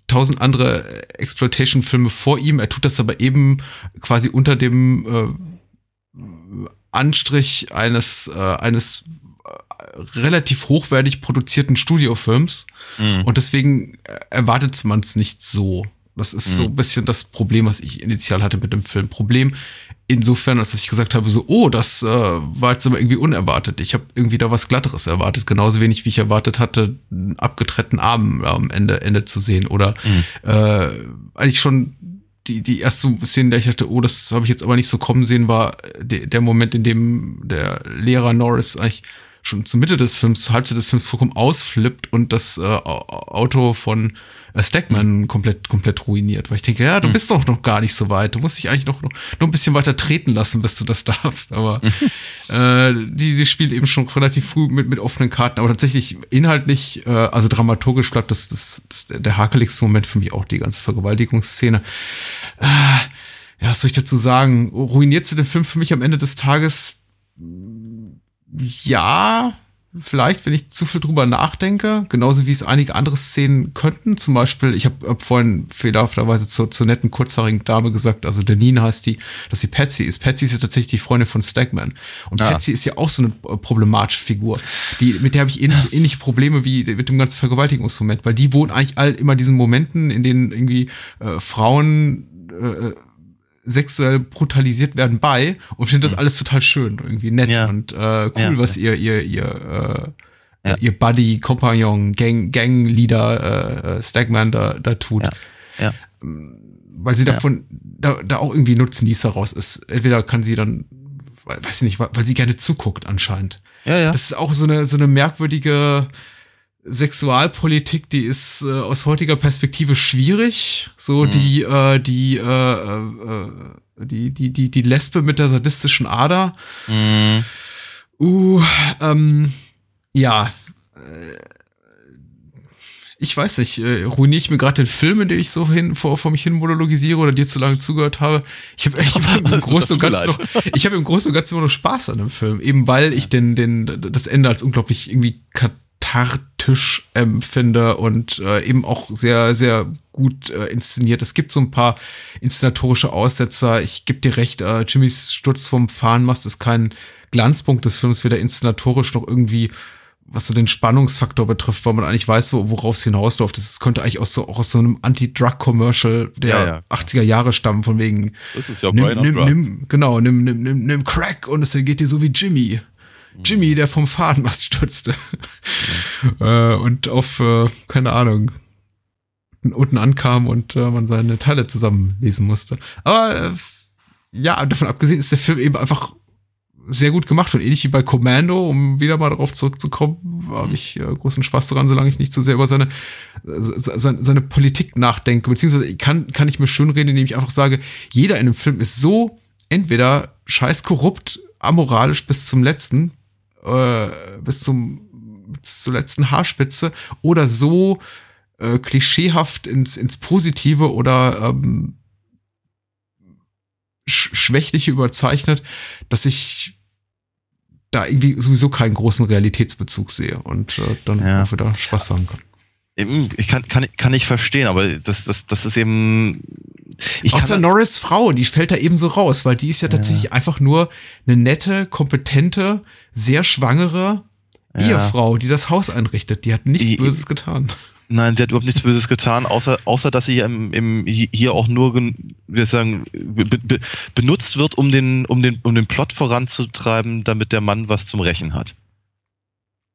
tausend andere Exploitation-Filme vor ihm. Er tut das aber eben quasi unter dem äh, Anstrich eines, äh, eines äh, relativ hochwertig produzierten Studiofilms. Mhm. Und deswegen äh, erwartet man es nicht so. Das ist so Mhm. ein bisschen das Problem, was ich initial hatte mit dem Film. Problem insofern, als ich gesagt habe, so, oh, das äh, war jetzt aber irgendwie unerwartet. Ich habe irgendwie da was Glatteres erwartet. Genauso wenig, wie ich erwartet hatte, einen abgetrennten Arm am Ende, Ende zu sehen. Oder Mhm. äh, eigentlich schon die, die erste Szene, der ich dachte, oh, das habe ich jetzt aber nicht so kommen sehen, war der, der Moment, in dem der Lehrer Norris eigentlich schon zur Mitte des Films, zur Halbzeit des Films vollkommen ausflippt und das äh, Au- Auto von äh, Stackman komplett, komplett ruiniert. Weil ich denke, ja, du Mhm. bist doch noch gar nicht so weit. Du musst dich eigentlich noch, noch, noch ein bisschen weiter treten lassen, bis du das darfst. Aber äh, die, die spielt eben schon relativ früh mit, mit offenen Karten. Aber tatsächlich inhaltlich, äh, also dramaturgisch bleibt das, das, das der hakeligste Moment für mich auch die ganze Vergewaltigungsszene. Äh, ja, was soll ich dazu sagen? Ruiniert sie den Film für mich am Ende des Tages? Ja, vielleicht, wenn ich zu viel drüber nachdenke. Genauso wie es einige andere Szenen könnten. Zum Beispiel, ich habe hab vorhin fehlerhafterweise zur, zur netten kurzhaarigen Dame gesagt, also Denine heißt die, dass sie Patsy ist. Patsy ist ja tatsächlich die Freundin von Stackman. Und Ah. Patsy ist ja auch so eine äh, problematische Figur. Die, mit der habe ich ähnlich, ähnliche Probleme wie mit dem ganzen Vergewaltigungsmoment, weil die wohnen eigentlich all immer diesen Momenten, in denen irgendwie äh, Frauen äh, sexuell brutalisiert werden bei und finde das alles total schön, irgendwie nett Mhm. Ja. und äh, cool, Ja, was ihr, ihr, ihr, äh, Ja. ihr Buddy, Kompagnon, Gang, Gangleader, äh, Stagman da, da tut. Ja. Ja. Weil sie davon, da, da auch irgendwie Nutznießer raus ist. Entweder kann sie dann, we- weiß ich nicht, weil weil sie gerne zuguckt anscheinend. Ja, ja. Das ist auch so eine, so eine merkwürdige Sexualpolitik, die ist äh, aus heutiger Perspektive schwierig. So Mhm. die, äh, die, äh, äh, die, die, die, die Lesbe mit der sadistischen Ader. Mhm. Uh, ähm, ja. Äh, Ich weiß nicht, äh, ruiniere ich mir gerade den Film, in dem ich so hin, vor, vor mich hin monologisiere oder dir zu lange zugehört habe. Ich habe hab im Großen und Ganzen noch, ich habe im Großen und Ganzen immer noch Spaß an dem Film, eben weil ich den, den, das Ende als unglaublich irgendwie kathartisch empfinde und äh, eben auch sehr, sehr gut äh, inszeniert. Es gibt so ein paar inszenatorische Aussetzer. Ich gebe dir recht, äh, Jimmys Sturz vom Fahnenmast ist kein Glanzpunkt des Films, weder inszenatorisch noch irgendwie was so den Spannungsfaktor betrifft, weil man eigentlich weiß, wo, worauf es hinausläuft. Das könnte eigentlich aus so, auch aus so einem Anti-Drug-Commercial der Ja, ja. 80er Jahre stammen, von wegen, Das ist ja nimm, nimm, nimm, genau, nimm, nimm, nimm, nimm Crack und es geht dir so wie Jimmy. Jimmy, der vom Fahnenmast stürzte. äh, und auf, äh, keine Ahnung, unten ankam und äh, man seine Teile zusammenlesen musste. Aber äh, ja, davon abgesehen ist der Film eben einfach sehr gut gemacht und ähnlich wie bei Commando, um wieder mal darauf zurückzukommen, habe ich äh, großen Spaß daran, solange ich nicht zu sehr über seine, seine, seine Politik nachdenke. Beziehungsweise kann, kann ich mir schön reden, indem ich einfach sage, jeder in dem Film ist so entweder scheiß korrupt, amoralisch bis zum letzten, äh, bis zum bis zur letzten Haarspitze oder so äh, klischeehaft ins, ins Positive oder ähm, sch schwächliche überzeichnet, dass ich da irgendwie sowieso keinen großen Realitätsbezug sehe und äh, dann Ja. auch wieder Spaß haben kann. Ich kann, kann, kann ich verstehen, aber das, das, das ist eben. Ich Außer Norris Frau, die fällt da eben so raus, weil die ist ja tatsächlich einfach nur eine nette, kompetente, sehr schwangere Ja. Ehefrau, die das Haus einrichtet. Die hat nichts I- Böses getan. Nein, sie hat überhaupt nichts Böses getan, außer, außer dass sie im, im, hier auch nur, wie ich sagen, be, be, benutzt wird, um den, um, den, um den Plot voranzutreiben, damit der Mann was zum Rächen hat.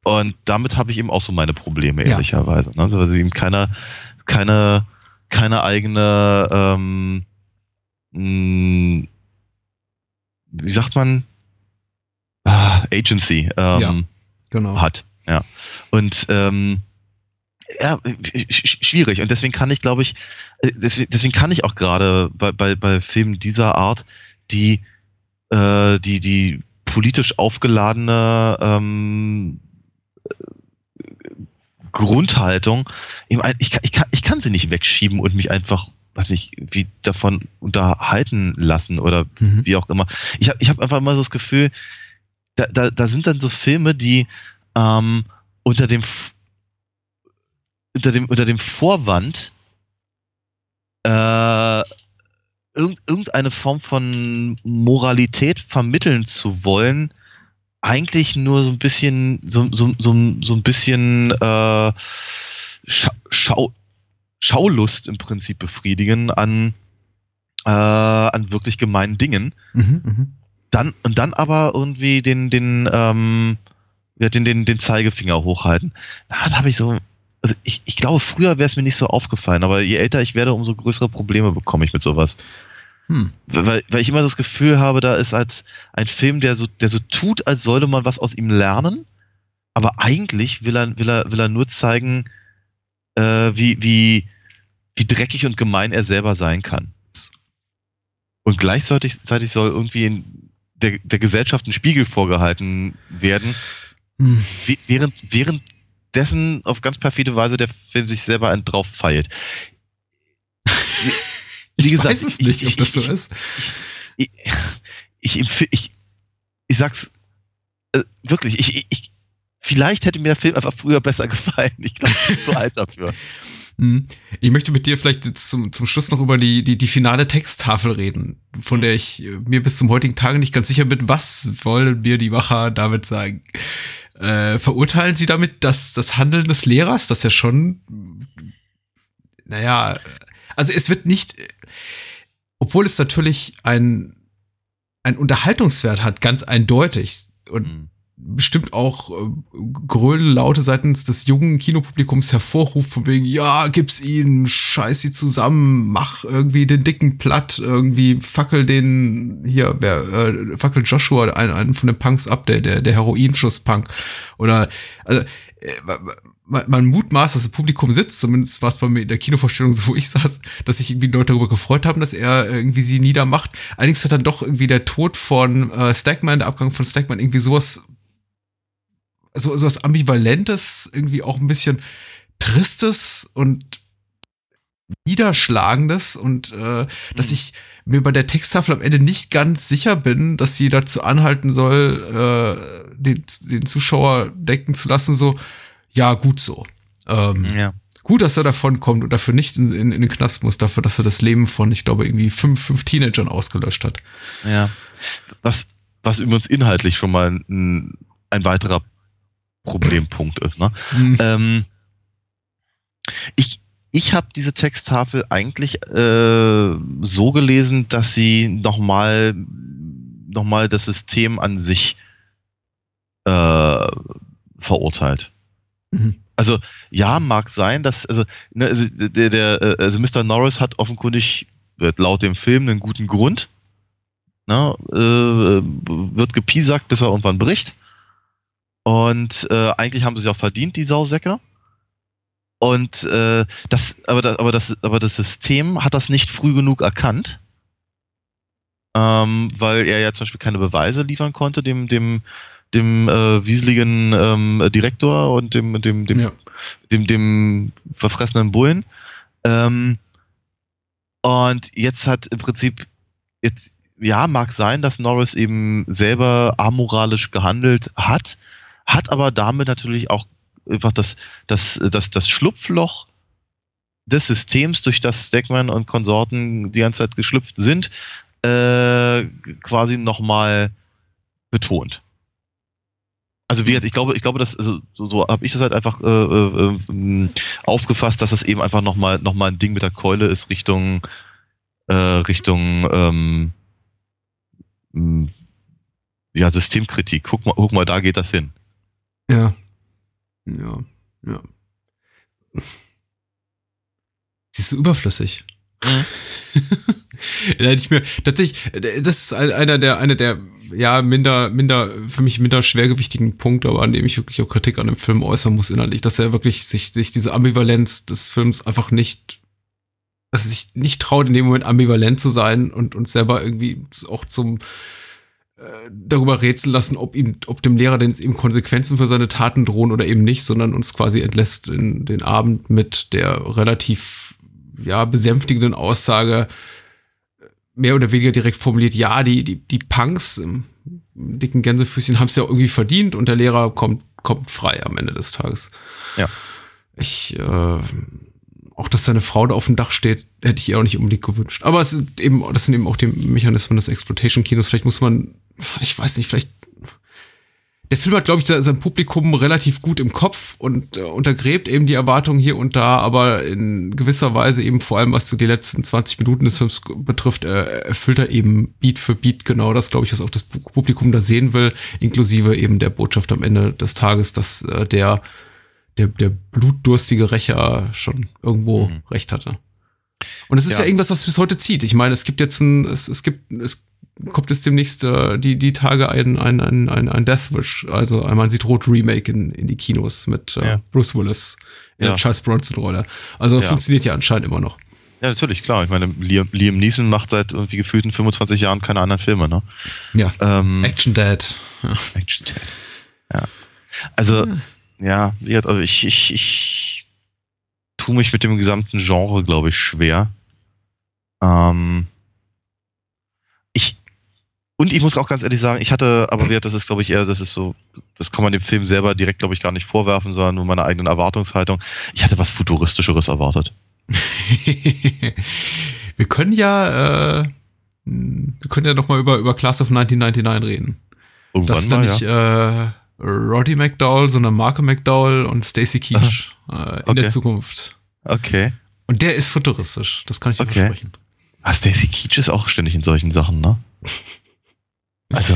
Und damit habe ich eben auch so meine Probleme, Ja. ehrlicherweise. Ne? Also, weil sie eben keine, keine, keine eigene, ähm, mh, wie sagt man, ah, Agency ähm, Ja. Genau. hat. Ja. Und ähm, ja, sch- sch- schwierig. Und deswegen kann ich, glaube ich, äh, deswegen, deswegen kann ich auch gerade bei, bei, bei Filmen dieser Art die, äh, die, die politisch aufgeladene ähm, Grundhaltung, ich, kann, ich, kann, ich kann sie nicht wegschieben und mich einfach, weiß nicht, wie davon unterhalten lassen oder Mhm. wie auch immer. Ich habe ich hab einfach immer so das Gefühl, da, da, da sind dann so Filme, die ähm, unter dem unter dem unter dem Vorwand äh, irgend, irgendeine Form von Moralität vermitteln zu wollen, eigentlich nur so ein bisschen so, so, so, so ein bisschen äh, Scha Schau Schaulust im Prinzip befriedigen an äh, an wirklich gemeinen Dingen Mhm, mhm. dann und dann aber irgendwie den den ähm, ja, den, den den Zeigefinger hochhalten. Da habe ich so also ich, ich glaube früher wäre es mir nicht so aufgefallen, aber je älter ich werde, umso größere Probleme bekomme ich mit sowas. Hm. Weil, weil ich immer das Gefühl habe, da ist halt ein Film, der so der so tut, als sollte man was aus ihm lernen, aber eigentlich will er will er will er nur zeigen, äh, wie wie wie dreckig und gemein er selber sein kann. Und gleichzeitig soll irgendwie in der, der Gesellschaft ein Spiegel vorgehalten werden, Hm. wie- während, währenddessen auf ganz perfide Weise der Film sich selber einen drauf feilt. Ich Wie gesagt, weiß es ich- nicht, ich- ob das so ich- ist. Ich, ich, ich, ich sag's äh, wirklich, ich, ich- ich, vielleicht hätte mir der Film einfach früher besser gefallen. Ich glaube, ich bin zu alt dafür. Hm. Ich möchte mit dir vielleicht jetzt zum, zum Schluss noch über die, die, die finale Texttafel reden, von der ich äh, mir bis zum heutigen Tage nicht ganz sicher bin, was wollen mir die Macher damit sagen? Äh, verurteilen sie damit dass das Handeln des Lehrers, das ja schon, naja, also es wird nicht, obwohl es natürlich ein, ein Unterhaltungswert hat, ganz eindeutig und Hm. bestimmt auch äh, Gröllaute seitens des jungen Kinopublikums hervorruft, von wegen, ja, gib's ihnen, scheiß sie zusammen, mach irgendwie den dicken platt, irgendwie fackel den, hier, wer, äh, fackel Joshua, einen, einen von den Punks ab, der, der, der Heroinschuss-Punk. Oder, also, äh, man, man mutmaßt, dass das Publikum sitzt, zumindest war es bei mir in der Kinovorstellung so, wo ich saß, dass sich irgendwie Leute darüber gefreut haben, dass er irgendwie sie niedermacht. Allerdings hat dann doch irgendwie der Tod von äh, Stackman, der Abgang von Stackman, irgendwie sowas so sowas ambivalentes, irgendwie auch ein bisschen tristes und niederschlagendes und äh, dass Mhm. ich mir bei der Texttafel am Ende nicht ganz sicher bin, dass sie dazu anhalten soll, äh, den, den Zuschauer denken zu lassen, so, ja, gut so. Ähm, Ja. Gut, dass er davon kommt und dafür nicht in, in, in den Knast muss, dafür, dass er das Leben von, ich glaube, irgendwie fünf, fünf Teenagern ausgelöscht hat. Ja. Was, was übrigens inhaltlich schon mal ein, ein weiterer Problempunkt ist. Ne? Hm. Ähm, ich ich habe diese Texttafel eigentlich äh, so gelesen, dass sie nochmal noch mal das System an sich äh, verurteilt. Mhm. Also ja, mag sein, dass also, ne, also der, der äh, also Mr. Norris hat offenkundig laut dem Film einen guten Grund. Ne, äh, wird gepiesackt, bis er irgendwann bricht. Und äh, eigentlich haben sie sich auch verdient, die Sausäcke. Und äh, das, aber das, aber das, aber das System hat das nicht früh genug erkannt, ähm, weil er ja zum Beispiel keine Beweise liefern konnte, dem, dem, dem äh, wieseligen ähm, Direktor und dem, dem, dem, ja. dem, dem verfressenen Bullen. Ähm, und jetzt hat im Prinzip, jetzt ja, mag sein, dass Norris eben selber amoralisch gehandelt hat, hat aber damit natürlich auch einfach das, das, das, das Schlupfloch des Systems, durch das Stackman und Konsorten die ganze Zeit geschlüpft sind, äh, quasi nochmal betont. Also wie, ich glaube, ich glaube, dass also, so, so habe ich das halt einfach äh, äh, äh, aufgefasst, dass das eben einfach nochmal noch mal ein Ding mit der Keule ist Richtung äh, Richtung ähm, mh, ja Systemkritik. Guck mal, guck mal, da geht das hin. Ja. Ja. Ja. Sie ist so überflüssig. Mhm. da hätte ich mir tatsächlich, das ist einer der, einer der, ja, minder, minder, für mich minder schwergewichtigen Punkte, aber an dem ich wirklich auch Kritik an dem Film äußern muss innerlich, dass er wirklich sich, sich diese Ambivalenz des Films einfach nicht, dass er sich nicht traut, in dem Moment ambivalent zu sein und, und selber irgendwie auch zum, äh, darüber rätseln lassen, ob ihm, ob dem Lehrer denn eben Konsequenzen für seine Taten drohen oder eben nicht, sondern uns quasi entlässt in den Abend mit der relativ ja, besänftigenden Aussage, mehr oder weniger direkt formuliert, ja, die, die, die Punks im dicken Gänsefüßchen haben es ja irgendwie verdient und der Lehrer kommt, kommt frei am Ende des Tages. Ja. Ich, äh, auch dass seine Frau da auf dem Dach steht, hätte ich ihr auch nicht unbedingt gewünscht. Aber es ist eben, das sind eben auch die Mechanismen des Exploitation-Kinos. Vielleicht muss man, ich weiß nicht, vielleicht der Film hat, glaube ich, sein Publikum relativ gut im Kopf und äh, untergräbt eben die Erwartungen hier und da, aber in gewisser Weise eben vor allem, was so die letzten 20 Minuten des Films betrifft, äh, erfüllt er eben Beat für Beat genau das, glaube ich, was auch das Publikum da sehen will, inklusive eben der Botschaft am Ende des Tages, dass äh, der, der, der blutdurstige Rächer schon irgendwo mhm. recht hatte. Und es ist ja. ja irgendwas, was bis heute zieht. Ich meine, es gibt jetzt ein, es, es gibt, es kommt jetzt demnächst äh, die, die Tage ein, ein, ein, ein, ein Death Wish, also einmal sieht rot Remake in, in die Kinos mit äh, ja. Bruce Willis in ja. der Charles Bronson-Rolle. Also ja. funktioniert ja anscheinend immer noch. Ja, natürlich, klar. Ich meine, Liam, Liam Neeson macht seit irgendwie gefühlten 25 Jahren keine anderen Filme, ne? Ja. Ähm, Action Dad. Action Dad. Ja. Also, ja, also ich, ich, ich tue mich mit dem gesamten Genre, glaube ich, schwer. Ähm, ich, und ich muss auch ganz ehrlich sagen, ich hatte, aber das ist, glaube ich, eher, das ist so, das kann man dem Film selber direkt, glaube ich, gar nicht vorwerfen, sondern nur meiner eigenen Erwartungshaltung. Ich hatte was Futuristischeres erwartet. wir können ja, äh, wir können ja noch mal über, über Class of 1999 reden. Irgendwann das ist dann nicht ja. äh, Roddy McDowell, sondern Marco McDowell und Stacy Keach äh, in okay. der Zukunft. Okay. Und der ist futuristisch, das kann ich dir okay. versprechen. Ah, Stacy Keach ist auch ständig in solchen Sachen, ne? Also.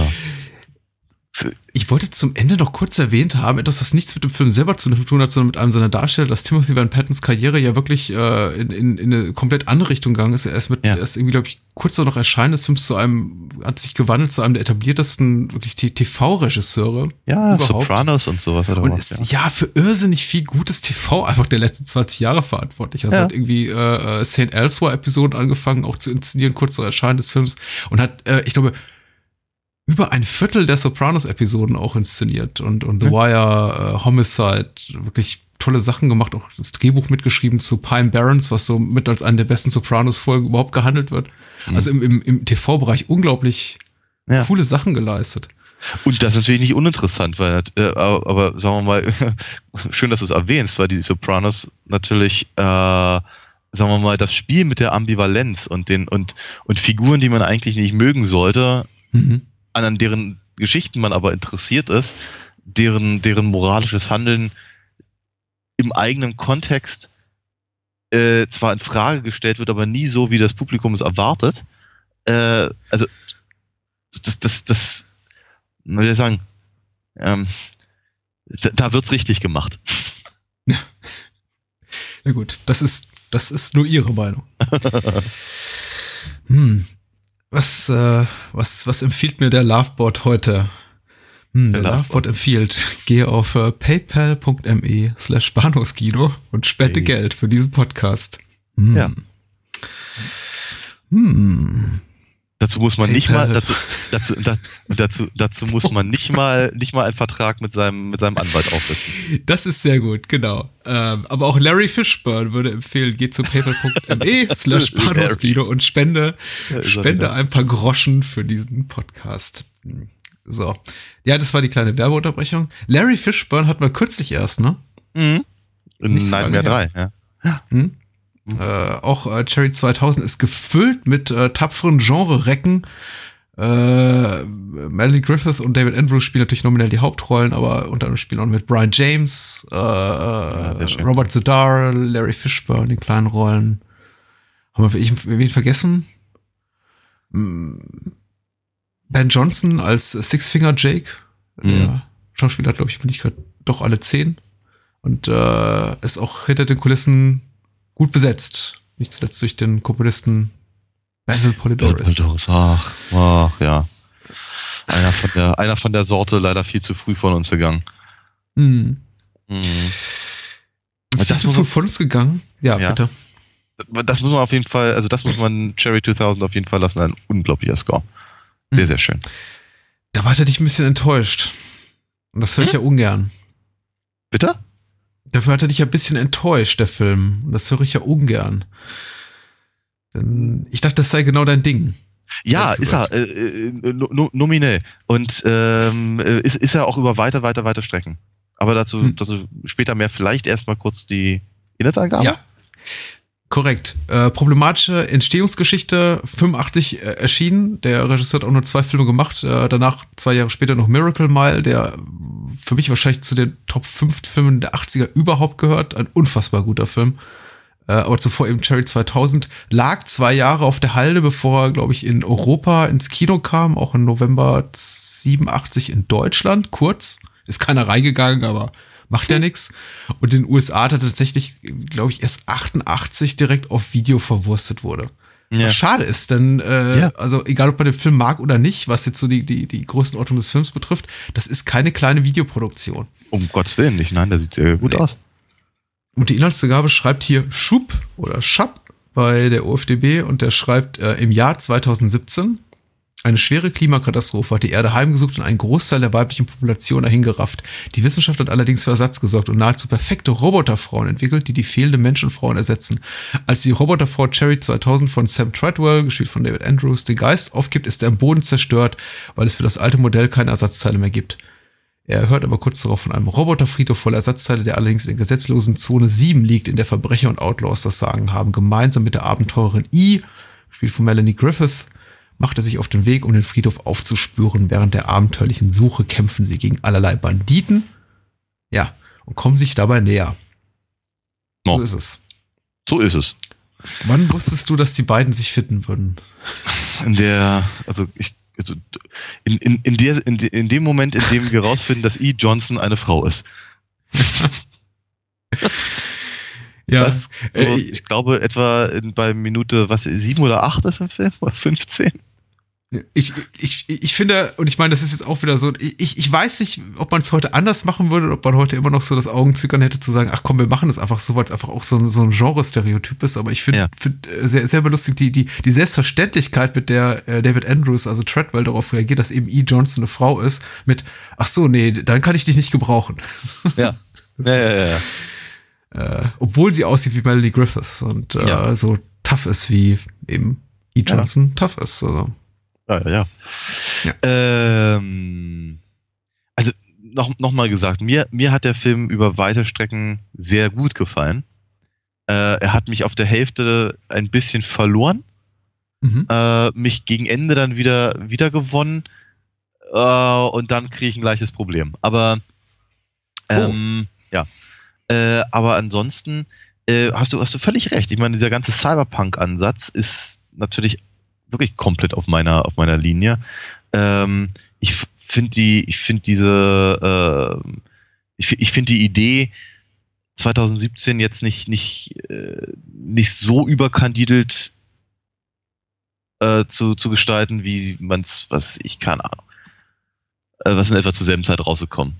Ich wollte zum Ende noch kurz erwähnt haben, dass das nichts mit dem Film selber zu tun hat, sondern mit einem seiner Darsteller, dass Timothy Van Pattons Karriere ja wirklich äh, in, in, in eine komplett andere Richtung gegangen ist. Er ist mit, ja. er ist irgendwie, glaube ich, kurz noch Erscheinen des Films zu einem, hat sich gewandelt zu einem der etabliertesten wirklich TV-Regisseure. Ja, überhaupt. Sopranos und sowas. Oder und was, ist ja. ja. für irrsinnig viel gutes TV einfach der letzten 20 Jahre verantwortlich. Also ja. hat irgendwie äh, äh St. Elsewhere-Episoden angefangen, auch zu inszenieren, kurz nach Erscheinen des Films und hat, äh, ich glaube, über ein Viertel der Sopranos-Episoden auch inszeniert und, und The Wire, äh, Homicide, wirklich tolle Sachen gemacht, auch das Drehbuch mitgeschrieben zu Pine Barrens, was so mit als eine der besten Sopranos-Folgen überhaupt gehandelt wird. Mhm. Also im, im, im TV-Bereich unglaublich ja. coole Sachen geleistet. Und das ist natürlich nicht uninteressant, weil, äh, aber sagen wir mal, schön, dass du es erwähnst, weil die Sopranos natürlich, äh, sagen wir mal, das Spiel mit der Ambivalenz und den und und Figuren, die man eigentlich nicht mögen sollte, mhm an deren Geschichten man aber interessiert ist, deren, deren moralisches Handeln im eigenen Kontext äh, zwar in Frage gestellt wird, aber nie so, wie das Publikum es erwartet. Äh, also, das, das, das, soll ich sagen, ähm, da, da wird's richtig gemacht. Ja. Na gut, das ist, das ist nur Ihre Meinung. hm. Was, äh, was, was empfiehlt mir der Loveboard heute? Hm, der, der Loveboard empfiehlt, gehe auf äh, paypal.me slash Bahnhofskino und spende hey. Geld für diesen Podcast. Hm. Ja. Hm. Dazu muss man nicht mal, dazu, dazu, da, dazu, dazu muss man nicht mal, nicht mal einen Vertrag mit seinem, mit seinem Anwalt aufsetzen. Das ist sehr gut, genau. Ähm, aber auch Larry Fishburne würde empfehlen, geht zu paypal.me slash und spende, spende ein paar Groschen für diesen Podcast. So. Ja, das war die kleine Werbeunterbrechung. Larry Fishburne hat man kürzlich erst, ne? Mhm. In Nightmare lange 3, ja. Hm? Äh, auch äh, Cherry 2000 ist gefüllt mit äh, tapferen Genre-Recken. Äh, Melanie Griffith und David Andrews spielen natürlich nominell die Hauptrollen, aber unter anderem spielen auch mit Brian James, äh, schön. Robert Zedar, Larry Fishburne in kleinen Rollen. Haben wir wen vergessen? Hm, Ben Johnson als Six Finger Jake. Der Mhm. Schauspieler hat, glaube ich, finde ich gerade doch alle zehn. Und äh, ist auch hinter den Kulissen gut besetzt. Nicht zuletzt durch den Komponisten Basil Polidoris. Doris, ach, ach, ja. Einer von der, einer von der Sorte leider viel zu früh von uns gegangen. Hm. Mhm. Viel Das zu früh von uns gegangen. Ja, Ja. bitte. Das muss man auf jeden Fall, also das muss man Cherry 2000 auf jeden Fall lassen. Ein unglaublicher Score. Sehr, Mhm. sehr schön. Da war er dich ein bisschen enttäuscht. Und das höre ich ja ungern. Bitte? Dafür hat er dich ja ein bisschen enttäuscht, der Film. Und das höre ich ja ungern. Denn ich dachte, das sei genau dein Ding. Ja, ist er, äh, äh, no, no, nominell. Und ähm, äh, ist, ist er auch über weite, weite, weite Strecken. Aber dazu, Hm. dazu später mehr. Vielleicht erstmal kurz die Inhaltsangabe. Ja. Korrekt. Äh, problematische Entstehungsgeschichte, 85 äh, erschienen. Der Regisseur hat auch nur zwei Filme gemacht. Äh, danach, zwei Jahre später, noch Miracle Mile, der für mich wahrscheinlich zu den Top 5 Filmen der 80er überhaupt gehört. Ein unfassbar guter Film. Äh, aber zuvor eben Cherry 2000. Lag zwei Jahre auf der Halde, bevor er, glaube ich, in Europa ins Kino kam. Auch im November 87 in Deutschland. Kurz. Ist keiner reingegangen, aber macht ja nichts. Und in den USA hat er tatsächlich, glaube ich, erst 88 direkt auf Video verwurstet wurde. Ja. Was schade ist, denn äh, Ja. also egal ob man den Film mag oder nicht, was jetzt so die, die, die Größenordnung des Films betrifft, das ist keine kleine Videoproduktion. Um Gottes Willen nicht. Nein, der sieht sehr gut Nee. aus. Und die Inhaltszugabe schreibt hier Schub oder Schab bei der OFDB und der schreibt äh, im Jahr 2017 eine schwere Klimakatastrophe hat die Erde heimgesucht und einen Großteil der weiblichen Population dahingerafft. Die Wissenschaft hat allerdings für Ersatz gesorgt und nahezu perfekte Roboterfrauen entwickelt, die die fehlende Menschenfrauen ersetzen. Als die Roboterfrau Cherry 2000 von Sam Treadwell, gespielt von David Andrews, den Geist aufgibt, ist er am Boden zerstört, weil es für das alte Modell keine Ersatzteile mehr gibt. Er hört aber kurz darauf von einem Roboterfriedhof voller Ersatzteile, der allerdings in gesetzlosen Zone 7 liegt, in der Verbrecher und Outlaws das Sagen haben. Gemeinsam mit der Abenteurerin E, gespielt von Melanie Griffith, macht er sich auf den Weg, um den Friedhof aufzuspüren. Während der abenteuerlichen Suche kämpfen sie gegen allerlei Banditen. Ja, und kommen sich dabei näher. No. So ist es. So ist es. Wann wusstest du, dass die beiden sich finden würden? In der, also ich, also in, in, in, der, in, in dem Moment, in dem wir rausfinden, dass E. Johnson eine Frau ist. Das, so, äh, ich glaube, etwa in, bei Minute, was, sieben oder acht ist im Film? Oder 15? Ich, ich, ich finde, und ich meine, das ist jetzt auch wieder so, ich, ich weiß nicht, ob man es heute anders machen würde, ob man heute immer noch so das Augenzwinkern hätte zu sagen, ach komm, wir machen das einfach so, weil es einfach auch so, ein- so ein Genre-Stereotyp ist. Aber ich finde Ja. find, äh, sehr, sehr belustigt die, die, die Selbstverständlichkeit, mit der äh, David Andrews, also Treadwell, darauf reagiert, dass eben E. Johnson eine Frau ist, mit, ach so, nee, dann kann ich dich nicht gebrauchen. Ja. Ja, ja, ja, ja. Äh, obwohl sie aussieht wie Melanie Griffiths und äh, Ja. so tough ist, wie eben E. Ja. Johnson tough ist. Also. Ja, ja, ja. Ähm, also noch, noch mal gesagt, mir, mir hat der Film über weite Strecken sehr gut gefallen. Äh, er hat mich auf der Hälfte ein bisschen verloren, Mhm. äh, mich gegen Ende dann wieder, wieder gewonnen äh, und dann kriege ich ein gleiches Problem. Aber ähm, ja. Äh, aber ansonsten äh, hast du hast du völlig recht. Ich meine, dieser ganze Cyberpunk-Ansatz ist natürlich wirklich komplett auf meiner auf meiner Linie. Ähm, ich finde die ich finde diese äh, ich, ich finde die Idee 2017 jetzt nicht nicht äh, nicht so überkandidelt äh, zu, zu gestalten, wie man es, was ich keine Ahnung, äh, was in etwa zur selben Zeit rausgekommen.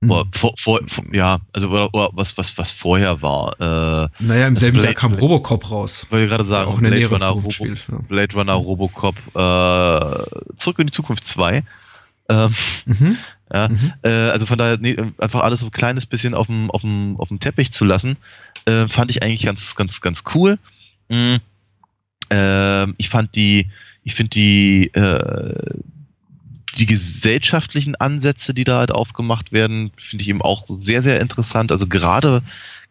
Oder vor, vor, vor, ja, also oder, oder was, was, was vorher war. Äh, Naja, im Das selben Jahr kam Robocop raus. wollte ich gerade sagen, auch Blade, Runner, Robo, spielt. Ja. Blade Runner Robocop, äh, Zurück in die Zukunft 2. Ähm, Mhm. Ja, Mhm. äh, also von daher nee, einfach alles so ein kleines bisschen auf dem, auf dem, auf dem Teppich zu lassen, äh, fand ich eigentlich ganz, ganz, ganz cool. Mm, ähm, ich fand die, ich finde die, äh, die gesellschaftlichen Ansätze, die da halt aufgemacht werden, finde ich eben auch sehr, sehr interessant. Also gerade,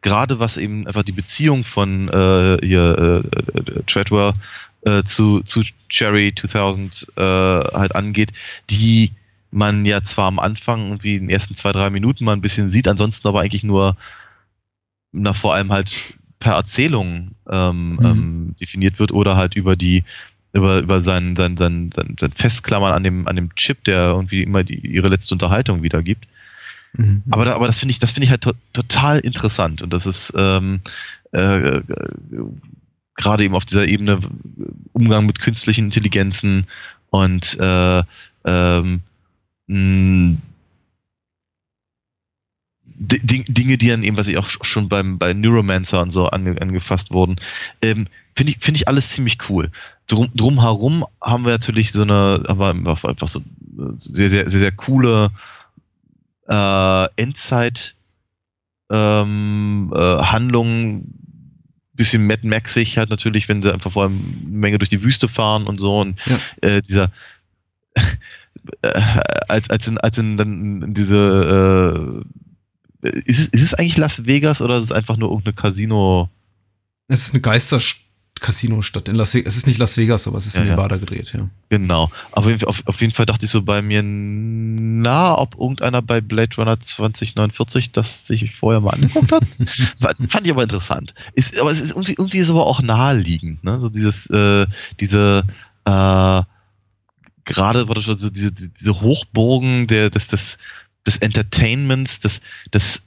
gerade was eben einfach die Beziehung von äh, hier äh, äh, Treadwell äh, zu, zu Cherry 2000 äh, halt angeht, die man ja zwar am Anfang irgendwie in den ersten zwei, drei Minuten mal ein bisschen sieht, ansonsten aber eigentlich nur na, vor allem halt per Erzählung ähm, Mhm. ähm, definiert wird oder halt über die über, über sein, sein, sein, sein, sein Festklammern an dem, an dem Chip, der irgendwie immer die, ihre letzte Unterhaltung wiedergibt. Mhm. Aber, da, aber das finde ich, das finde ich halt to total interessant und das ist ähm, äh, äh, gerade eben auf dieser Ebene Umgang mit künstlichen Intelligenzen und äh, ähm, Dinge, die dann eben, was ich auch sch- schon beim bei Neuromancer und so ange, angefasst wurden, ähm, finde ich, finde ich alles ziemlich cool. Drum, drumherum haben wir natürlich so eine, haben wir einfach so äh, sehr, sehr, sehr, sehr coole äh, Endzeit ähm, äh, bisschen Mad Maxig halt natürlich, wenn sie einfach vor allem eine Menge durch die Wüste fahren und so und Ja. äh, dieser äh, als, als in, als in dann diese äh, ist, es, ist es eigentlich Las Vegas oder ist es einfach nur irgendeine Casino? Es ist eine Geister-Casino-Stadt in Las Vegas. Es ist nicht Las Vegas, aber es ist Ja, in ja. Nevada gedreht, ja. Genau. Aber auf, auf, jeden Fall dachte ich so bei mir, na, ob irgendeiner bei Blade Runner 2049 das sich vorher mal angeguckt hat. Fand ich aber interessant. Ist, aber es ist irgendwie, irgendwie ist aber auch naheliegend, ne? So dieses, äh, diese, äh, gerade war das schon so diese, diese Hochburgen der, des, des, des Entertainments, des, des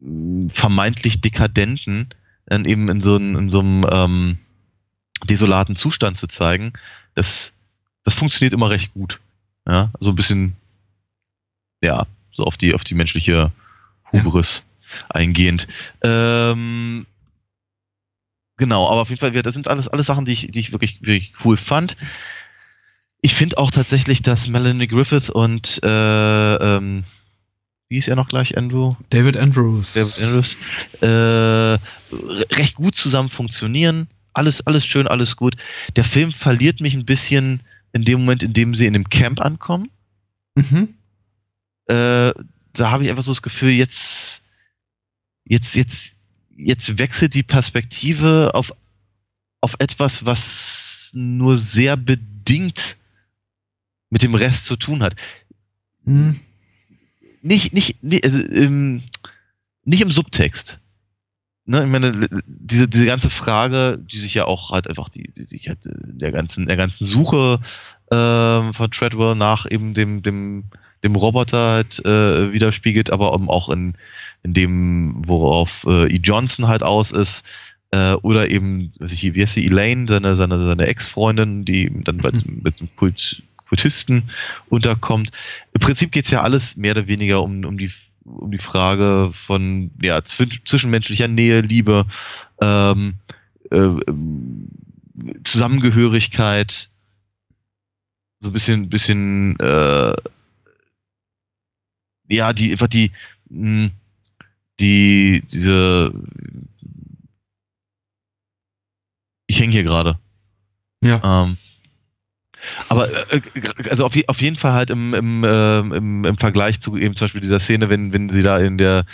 mh, vermeintlich Dekadenten, dann eben in so, einem- in so einem ähm, desolaten Zustand zu zeigen, das, das funktioniert immer recht gut. Ja, so ein bisschen, ja, so auf die, auf die menschliche Hubris eingehend. Ähm, genau, aber auf jeden Fall, das sind alles, alles Sachen, die ich, die ich wirklich, wirklich cool fand. Ich finde auch tatsächlich, dass Melanie Griffith und äh, ähm, wie ist er noch gleich, Andrew? David Andrews. David Andrews, äh, re- recht gut zusammen funktionieren. Alles, alles schön, alles gut. Der Film verliert mich ein bisschen in dem Moment, in dem sie in dem Camp ankommen. Mhm. Äh, da habe ich einfach so das Gefühl, jetzt, jetzt, jetzt, jetzt wechselt die Perspektive auf, auf etwas, was nur sehr bedingt mit dem Rest zu tun hat. Mhm. Nicht, nicht, nicht, also, ähm, nicht im Subtext. Ne, ich meine, diese, diese ganze Frage, die sich ja auch halt einfach die, die sich halt in der ganzen, der ganzen Suche ähm, von Treadwell nach eben dem, dem, dem Roboter halt äh, widerspiegelt, aber eben auch in, in dem, worauf äh, E. Johnson halt aus ist, äh, oder eben, weiß ich, wie heißt sie, Elaine, seine, seine, seine Ex-Freundin, die dann bei diesem, bei diesem Kult, Kultisten unterkommt. Im Prinzip geht's ja alles mehr oder weniger um, um, die, um die Frage von ja, zwi- zwischenmenschlicher Nähe, Liebe, ähm, äh, Zusammengehörigkeit, so ein bisschen, bisschen äh, ja, die einfach die, mh, die, diese ich hänge hier gerade. Ja. Ähm, aber äh, äh, also auf, je, auf jeden Fall halt im, im, ähm, im, im Vergleich zu eben zum Beispiel dieser Szene, wenn, wenn sie da in der,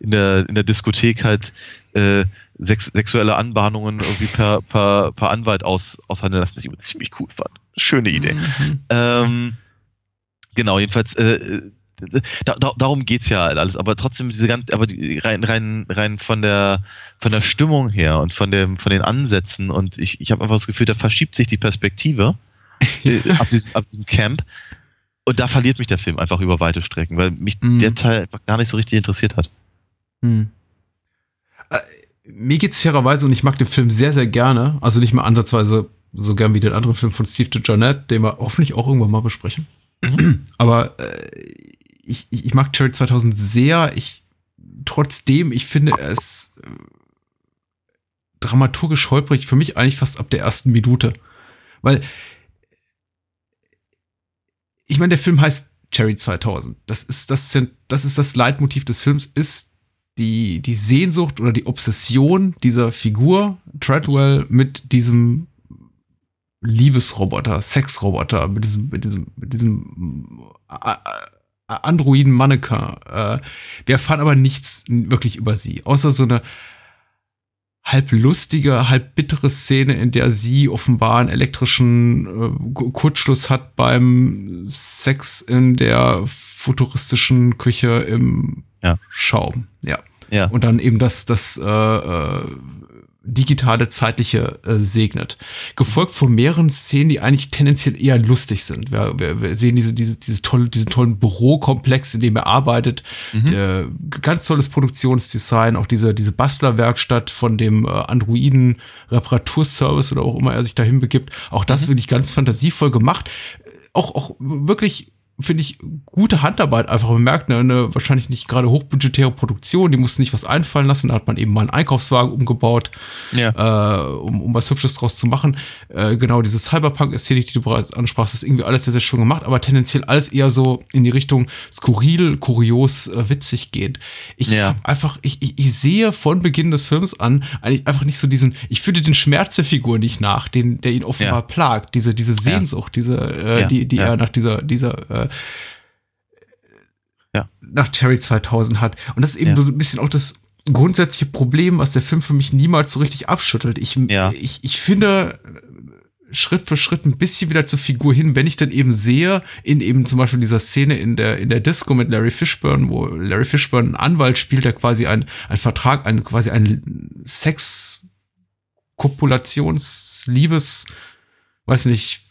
in der, in der Diskothek halt äh, sex, sexuelle Anbahnungen irgendwie per, per, per Anwalt aus, aushandeln lassen, was ich ziemlich cool fand. Schöne Idee. Mhm. Ähm, genau, jedenfalls, äh, da, da, darum geht's ja halt alles, aber trotzdem diese ganze, aber die, rein, rein, rein von der von der Stimmung her und von dem, von den Ansätzen und ich, ich habe einfach das Gefühl, da verschiebt sich die Perspektive äh, ab, diesem, ab diesem Camp und da verliert mich der Film einfach über weite Strecken, weil mich Mhm. der Teil einfach gar nicht so richtig interessiert hat. Hm. Äh, mir geht's fairerweise und ich mag den Film sehr, sehr gerne. Also nicht mal ansatzweise so gern wie den anderen Film von Steve DeJohnette, den wir hoffentlich auch irgendwann mal besprechen. Aber äh, ich, ich, ich mag Cherry 2000 sehr. Ich, trotzdem, ich finde es äh, dramaturgisch holprig für mich eigentlich fast ab der ersten Minute. Weil, ich meine, der Film heißt Cherry 2000. Das ist das, das ist das Leitmotiv des Films, ist die, die Sehnsucht oder die Obsession dieser Figur, Treadwell, mit diesem Liebesroboter, Sexroboter, mit diesem, mit diesem, mit diesem äh, äh, Androiden Mannequin. Äh, wir erfahren aber nichts wirklich über sie, außer so eine halb lustige, halb bittere Szene, in der sie offenbar einen elektrischen äh, Kurzschluss hat beim Sex in der futuristischen Küche im ja. Schaum. Ja. Ja. Und dann eben das, das äh, äh, digitale zeitliche äh, segnet. Gefolgt von mehreren Szenen, die eigentlich tendenziell eher lustig sind. Wir, wir, wir sehen diese, diese, diese tolle, diesen tollen Bürokomplex, in dem er arbeitet. Mhm. Äh, ganz tolles Produktionsdesign, auch diese, diese Bastlerwerkstatt von dem äh, Androiden Reparaturservice oder auch immer er sich dahin begibt. Auch das Mhm. wirklich ganz fantasievoll gemacht. Auch, auch wirklich finde ich, gute Handarbeit einfach. Man merkt, ne, eine wahrscheinlich nicht gerade hochbudgetäre Produktion, die musste nicht was einfallen lassen. Da hat man eben mal einen Einkaufswagen umgebaut, Ja. äh, um, um was Hübsches draus zu machen. Äh, genau, diese Cyberpunk-Ästhetik, die du bereits ansprachst, ist irgendwie alles sehr, sehr schön gemacht, aber tendenziell alles eher so in die Richtung skurril, kurios, äh, witzig geht. Ich Ja. hab einfach, ich, ich, ich sehe von Beginn des Films an eigentlich einfach nicht so diesen, ich fühle den Schmerz der Figur nicht nach, den, der ihn offenbar Ja. plagt, diese, diese Sehnsucht, diese, äh, die, die er nach dieser, dieser, äh, Ja. nach Cherry 2000 hat. Und das ist eben Ja. so ein bisschen auch das grundsätzliche Problem, was der Film für mich niemals so richtig abschüttelt. Ich, Ja. ich, ich finde Schritt für Schritt ein bisschen wieder zur Figur hin, wenn ich dann eben sehe, in eben zum Beispiel dieser Szene in der, in der Disco mit Larry Fishburne, wo Larry Fishburne einen Anwalt spielt, der quasi ein, ein Vertrag, ein, quasi ein Sex, Kopulations, Liebes, weiß nicht,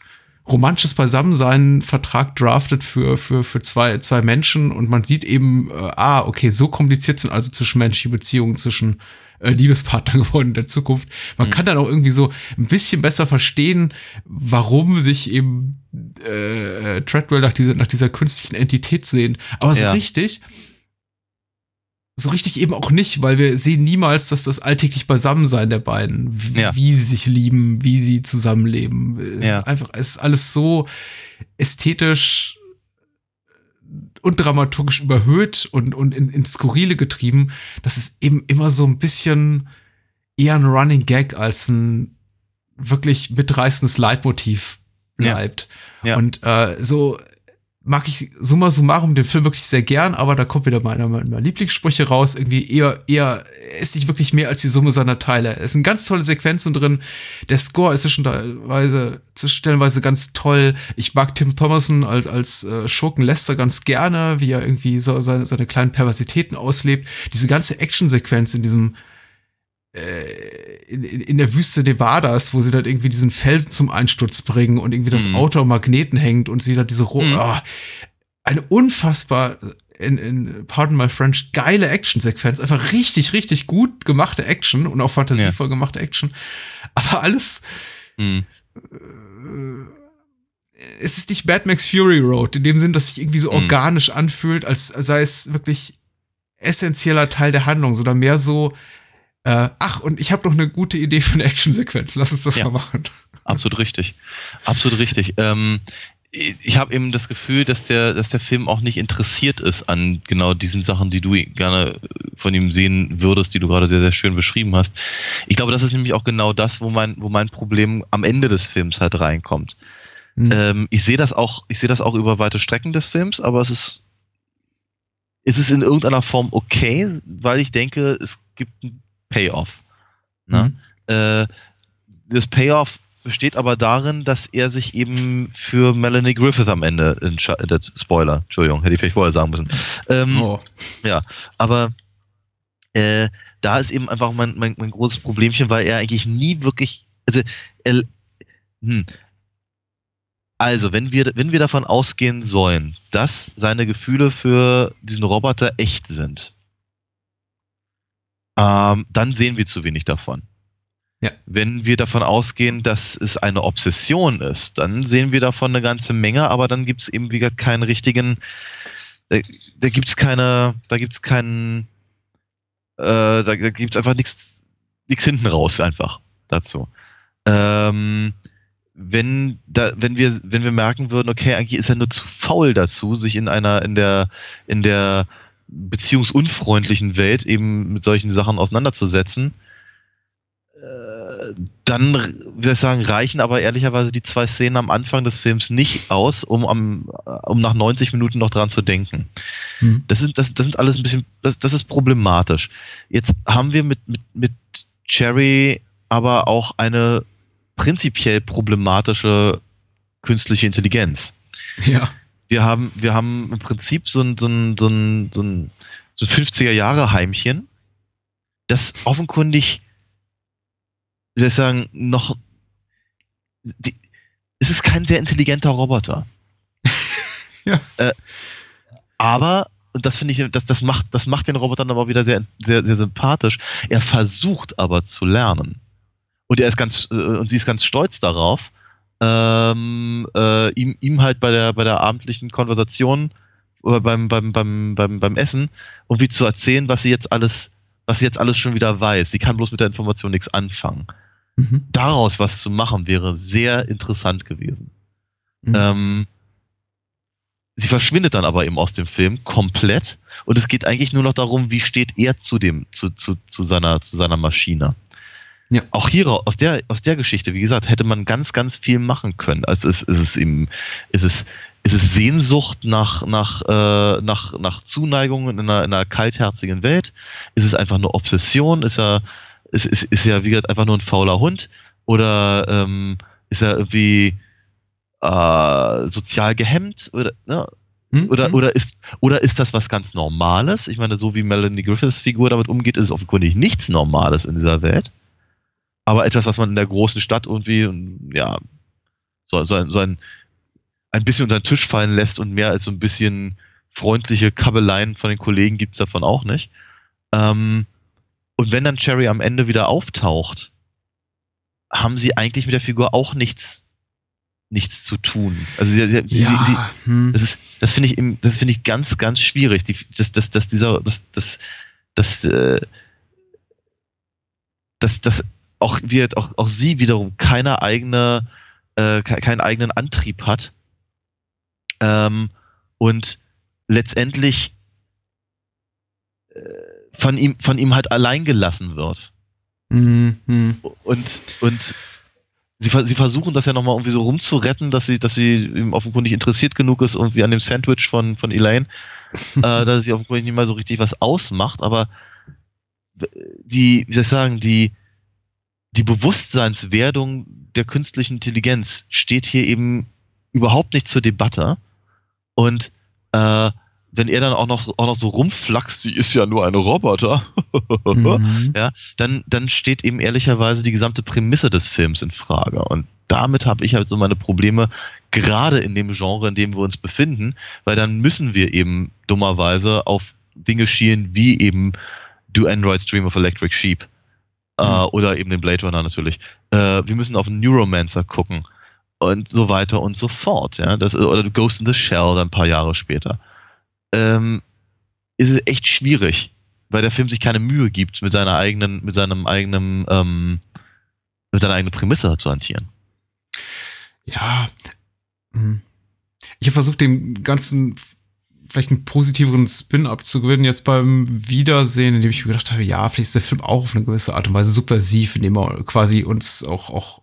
romantisches Beisammensein Vertrag draftet für, für, für zwei, zwei Menschen und man sieht eben, äh, ah, okay, so kompliziert sind also zwischenmenschliche Beziehungen zwischen äh, Liebespartnern geworden in der Zukunft. Man kann dann auch irgendwie so ein bisschen besser verstehen, warum sich eben äh, äh, Treadwell nach dieser, nach dieser künstlichen Entität sehen. Aber so Ja. richtig, so richtig eben auch nicht, weil wir sehen niemals, dass das alltäglich Beisammensein der beiden, wie, Ja. wie sie sich lieben, wie sie zusammenleben. Es Ja. ist einfach, ist alles so ästhetisch und dramaturgisch überhöht und, und in, ins Skurrile getrieben, dass es eben immer so ein bisschen eher ein Running Gag als ein wirklich mitreißendes Leitmotiv bleibt. Ja. Und äh, so mag ich summa summarum den Film wirklich sehr gern, aber da kommt wieder meiner, meiner Lieblingssprüche raus. Irgendwie eher, eher, er ist nicht wirklich mehr als die Summe seiner Teile. Es sind ganz tolle Sequenzen drin. Der Score ist zwischenweise, stellenweise ganz toll. Ich mag Tim Thomason als, als äh, Schurken Lester ganz gerne, wie er irgendwie so seine, seine kleinen Perversitäten auslebt. Diese ganze Actionsequenz in diesem in, in, in der Wüste Nevadas, wo sie dann irgendwie diesen Felsen zum Einsturz bringen und irgendwie das Mhm. Auto am Magneten hängt und sie da diese Ro Mhm. Ah, eine unfassbar in, in Pardon My French geile Actionsequenz, einfach richtig richtig gut gemachte Action und auch fantasievoll gemachte Action, aber alles Hm. es ist nicht Mad Max Fury Road, in dem Sinn, dass sich irgendwie so Mhm. organisch anfühlt, als sei es wirklich essentieller Teil der Handlung, sondern mehr so, äh, ach, und ich habe noch eine gute Idee für eine Actionsequenz, lass uns das Ja. mal machen. Absolut richtig. Absolut richtig. Ähm, ich habe eben das Gefühl, dass der, dass der Film auch nicht interessiert ist an genau diesen Sachen, die du gerne von ihm sehen würdest, die du gerade sehr, sehr schön beschrieben hast. Ich glaube, das ist nämlich auch genau das, wo mein, wo mein Problem am Ende des Films halt reinkommt. Mhm. Ähm, ich sehe das auch, ich sehe das auch über weite Strecken des Films, aber es ist, es ist in irgendeiner Form okay, weil ich denke, es gibt Payoff. Ne? Äh, das Payoff besteht aber darin, dass er sich eben für Melanie Griffith am Ende entscheidet. Spoiler, Entschuldigung, hätte ich vielleicht vorher sagen müssen. Ähm, Oh. aber äh, da ist eben einfach mein, mein, mein großes Problemchen, weil er eigentlich nie wirklich, also, er, hm, also wenn wir, wenn wir davon ausgehen sollen, dass seine Gefühle für diesen Roboter echt sind, ähm, dann sehen wir zu wenig davon. Ja. Wenn wir davon ausgehen, dass es eine Obsession ist, dann sehen wir davon eine ganze Menge, aber dann gibt es eben wie gesagt keinen richtigen, da, da gibt's keine, da gibt's keinen, äh, da, da gibt's einfach nichts, nichts hinten raus einfach dazu. Ähm, wenn da, wenn wir, wenn wir merken würden, okay, eigentlich ist er nur zu faul dazu, sich in einer, in der, in der beziehungsunfreundlichen Welt eben mit solchen Sachen auseinanderzusetzen, äh, dann, wie soll ich sagen, reichen aber ehrlicherweise die zwei Szenen am Anfang des Films nicht aus, um, am, um nach 90 Minuten noch dran zu denken. Hm. Das sind, das, das sind alles ein bisschen, das, das ist problematisch. Jetzt haben wir mit, mit, mit Cherry aber auch eine prinzipiell problematische künstliche Intelligenz. Ja. Wir haben, wir haben im Prinzip so ein, so ein, so ein, so ein, so ein 50er-Jahre-Heimchen, das offenkundig, wie soll ich sagen, noch. Die, es ist kein sehr intelligenter Roboter. Ja. Äh, aber, und das finde ich, das, das, macht, das macht den Roboter dann aber wieder sehr, sehr, sehr sympathisch. Er versucht aber zu lernen. Und er ist ganz, äh, und sie ist ganz stolz darauf, ähm, äh, ihm, ihm halt bei der, bei der abendlichen Konversation oder beim, beim, beim, beim, beim Essen irgendwie zu erzählen, was sie jetzt alles, was sie jetzt alles schon wieder weiß. Sie kann bloß mit der Information nichts anfangen. Mhm. Daraus was zu machen wäre sehr interessant gewesen. Mhm. Ähm, sie verschwindet dann aber eben aus dem Film komplett und es geht eigentlich nur noch darum, wie steht er zu dem, zu, zu, zu seiner, zu seiner Maschine. Ja. Auch hier aus der, aus der Geschichte, wie gesagt, hätte man ganz, ganz viel machen können. Also es, es ist eben, es ist, es ist Sehnsucht nach, nach, äh, nach, nach Zuneigung in einer, in einer kaltherzigen Welt. Ist es einfach nur Obsession? Ist er, ist, ist, ist er, wie gesagt, einfach nur ein fauler Hund? Oder ähm, ist er irgendwie äh, sozial gehemmt? Oder, ne? Hm? Oder, Hm? oder, ist, oder ist das was ganz Normales? Ich meine, so wie Melanie Griffiths Figur damit umgeht, ist es offenkundig nichts Normales in dieser Welt. Aber etwas, was man in der großen Stadt irgendwie, ja, so, so, ein, so ein, ein bisschen unter den Tisch fallen lässt und mehr als so ein bisschen freundliche Kabeleien von den Kollegen gibt es davon auch nicht. Ähm, und wenn dann Cherry am Ende wieder auftaucht, haben sie eigentlich mit der Figur auch nichts, nichts zu tun. Also sie, sie, sie, ja. sie, hm. das ist, das finde ich, im- das finde ich ganz, ganz schwierig. Die, dass, dass, dass dieser, dass, dass, dass, äh, dass, dass auch wird auch, auch sie wiederum keine eigene, äh, ke- keinen eigenen Antrieb hat. Ähm, und letztendlich äh, von ihm, von ihm halt allein gelassen wird. Hm, hm. Und, und sie, sie versuchen das ja nochmal irgendwie so rumzuretten, dass sie, dass sie ihm offenkundig interessiert genug ist, irgendwie an dem Sandwich von, von Elaine, äh, dass sie offenkundig nicht mal so richtig was ausmacht, aber die, wie soll ich sagen, die, die Bewusstseinswerdung der künstlichen Intelligenz steht hier eben überhaupt nicht zur Debatte. Und äh, wenn er dann auch noch, auch noch so rumflaxt, sie ist ja nur ein Roboter, Mhm. ja, dann, dann steht eben ehrlicherweise die gesamte Prämisse des Films in Frage. Und damit habe ich halt so meine Probleme, gerade in dem Genre, in dem wir uns befinden, weil dann müssen wir eben dummerweise auf Dinge schielen, wie eben Do Androids Dream of Electric Sheep äh, Mhm. oder eben den Blade Runner natürlich. Äh, wir müssen auf Neuromancer gucken und so weiter und so fort. Ja? Das, oder Ghost in the Shell dann ein paar Jahre später. Ähm, ist es echt schwierig, weil der Film sich keine Mühe gibt, mit seiner eigenen, mit seinem eigenen, ähm, mit seiner eigenen Prämisse zu hantieren. Ja. Hm. Ich habe versucht, dem Ganzen vielleicht einen positiveren Spin abzugewinnen, jetzt beim Wiedersehen, indem ich mir gedacht habe, ja, vielleicht ist der Film auch auf eine gewisse Art und Weise subversiv, indem er quasi uns auch, auch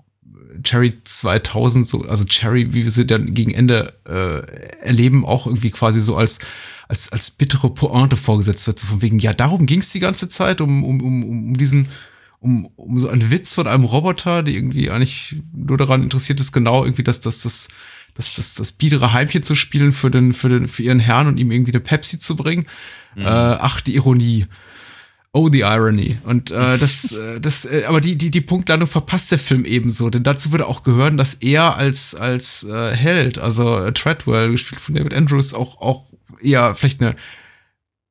Cherry 2000, so, also Cherry, wie wir sie dann gegen Ende äh, erleben, auch irgendwie quasi so als, als, als bittere Pointe vorgesetzt wird, so von wegen, ja, darum ging es die ganze Zeit, um, um, um, um diesen, um, um so einen Witz von einem Roboter, der irgendwie eigentlich nur daran interessiert ist, genau irgendwie das, das, das, das, das, das biedere Heimchen zu spielen für den, für den, für ihren Herrn und ihm irgendwie eine Pepsi zu bringen. Äh, ach, die Ironie. Oh, the irony. Und äh, das, äh, das, äh, aber die, die, die Punktlandung verpasst der Film ebenso, denn dazu würde auch gehören, dass er als, als äh, Held, also äh, Treadwell, gespielt von David Andrews, auch, auch eher vielleicht eine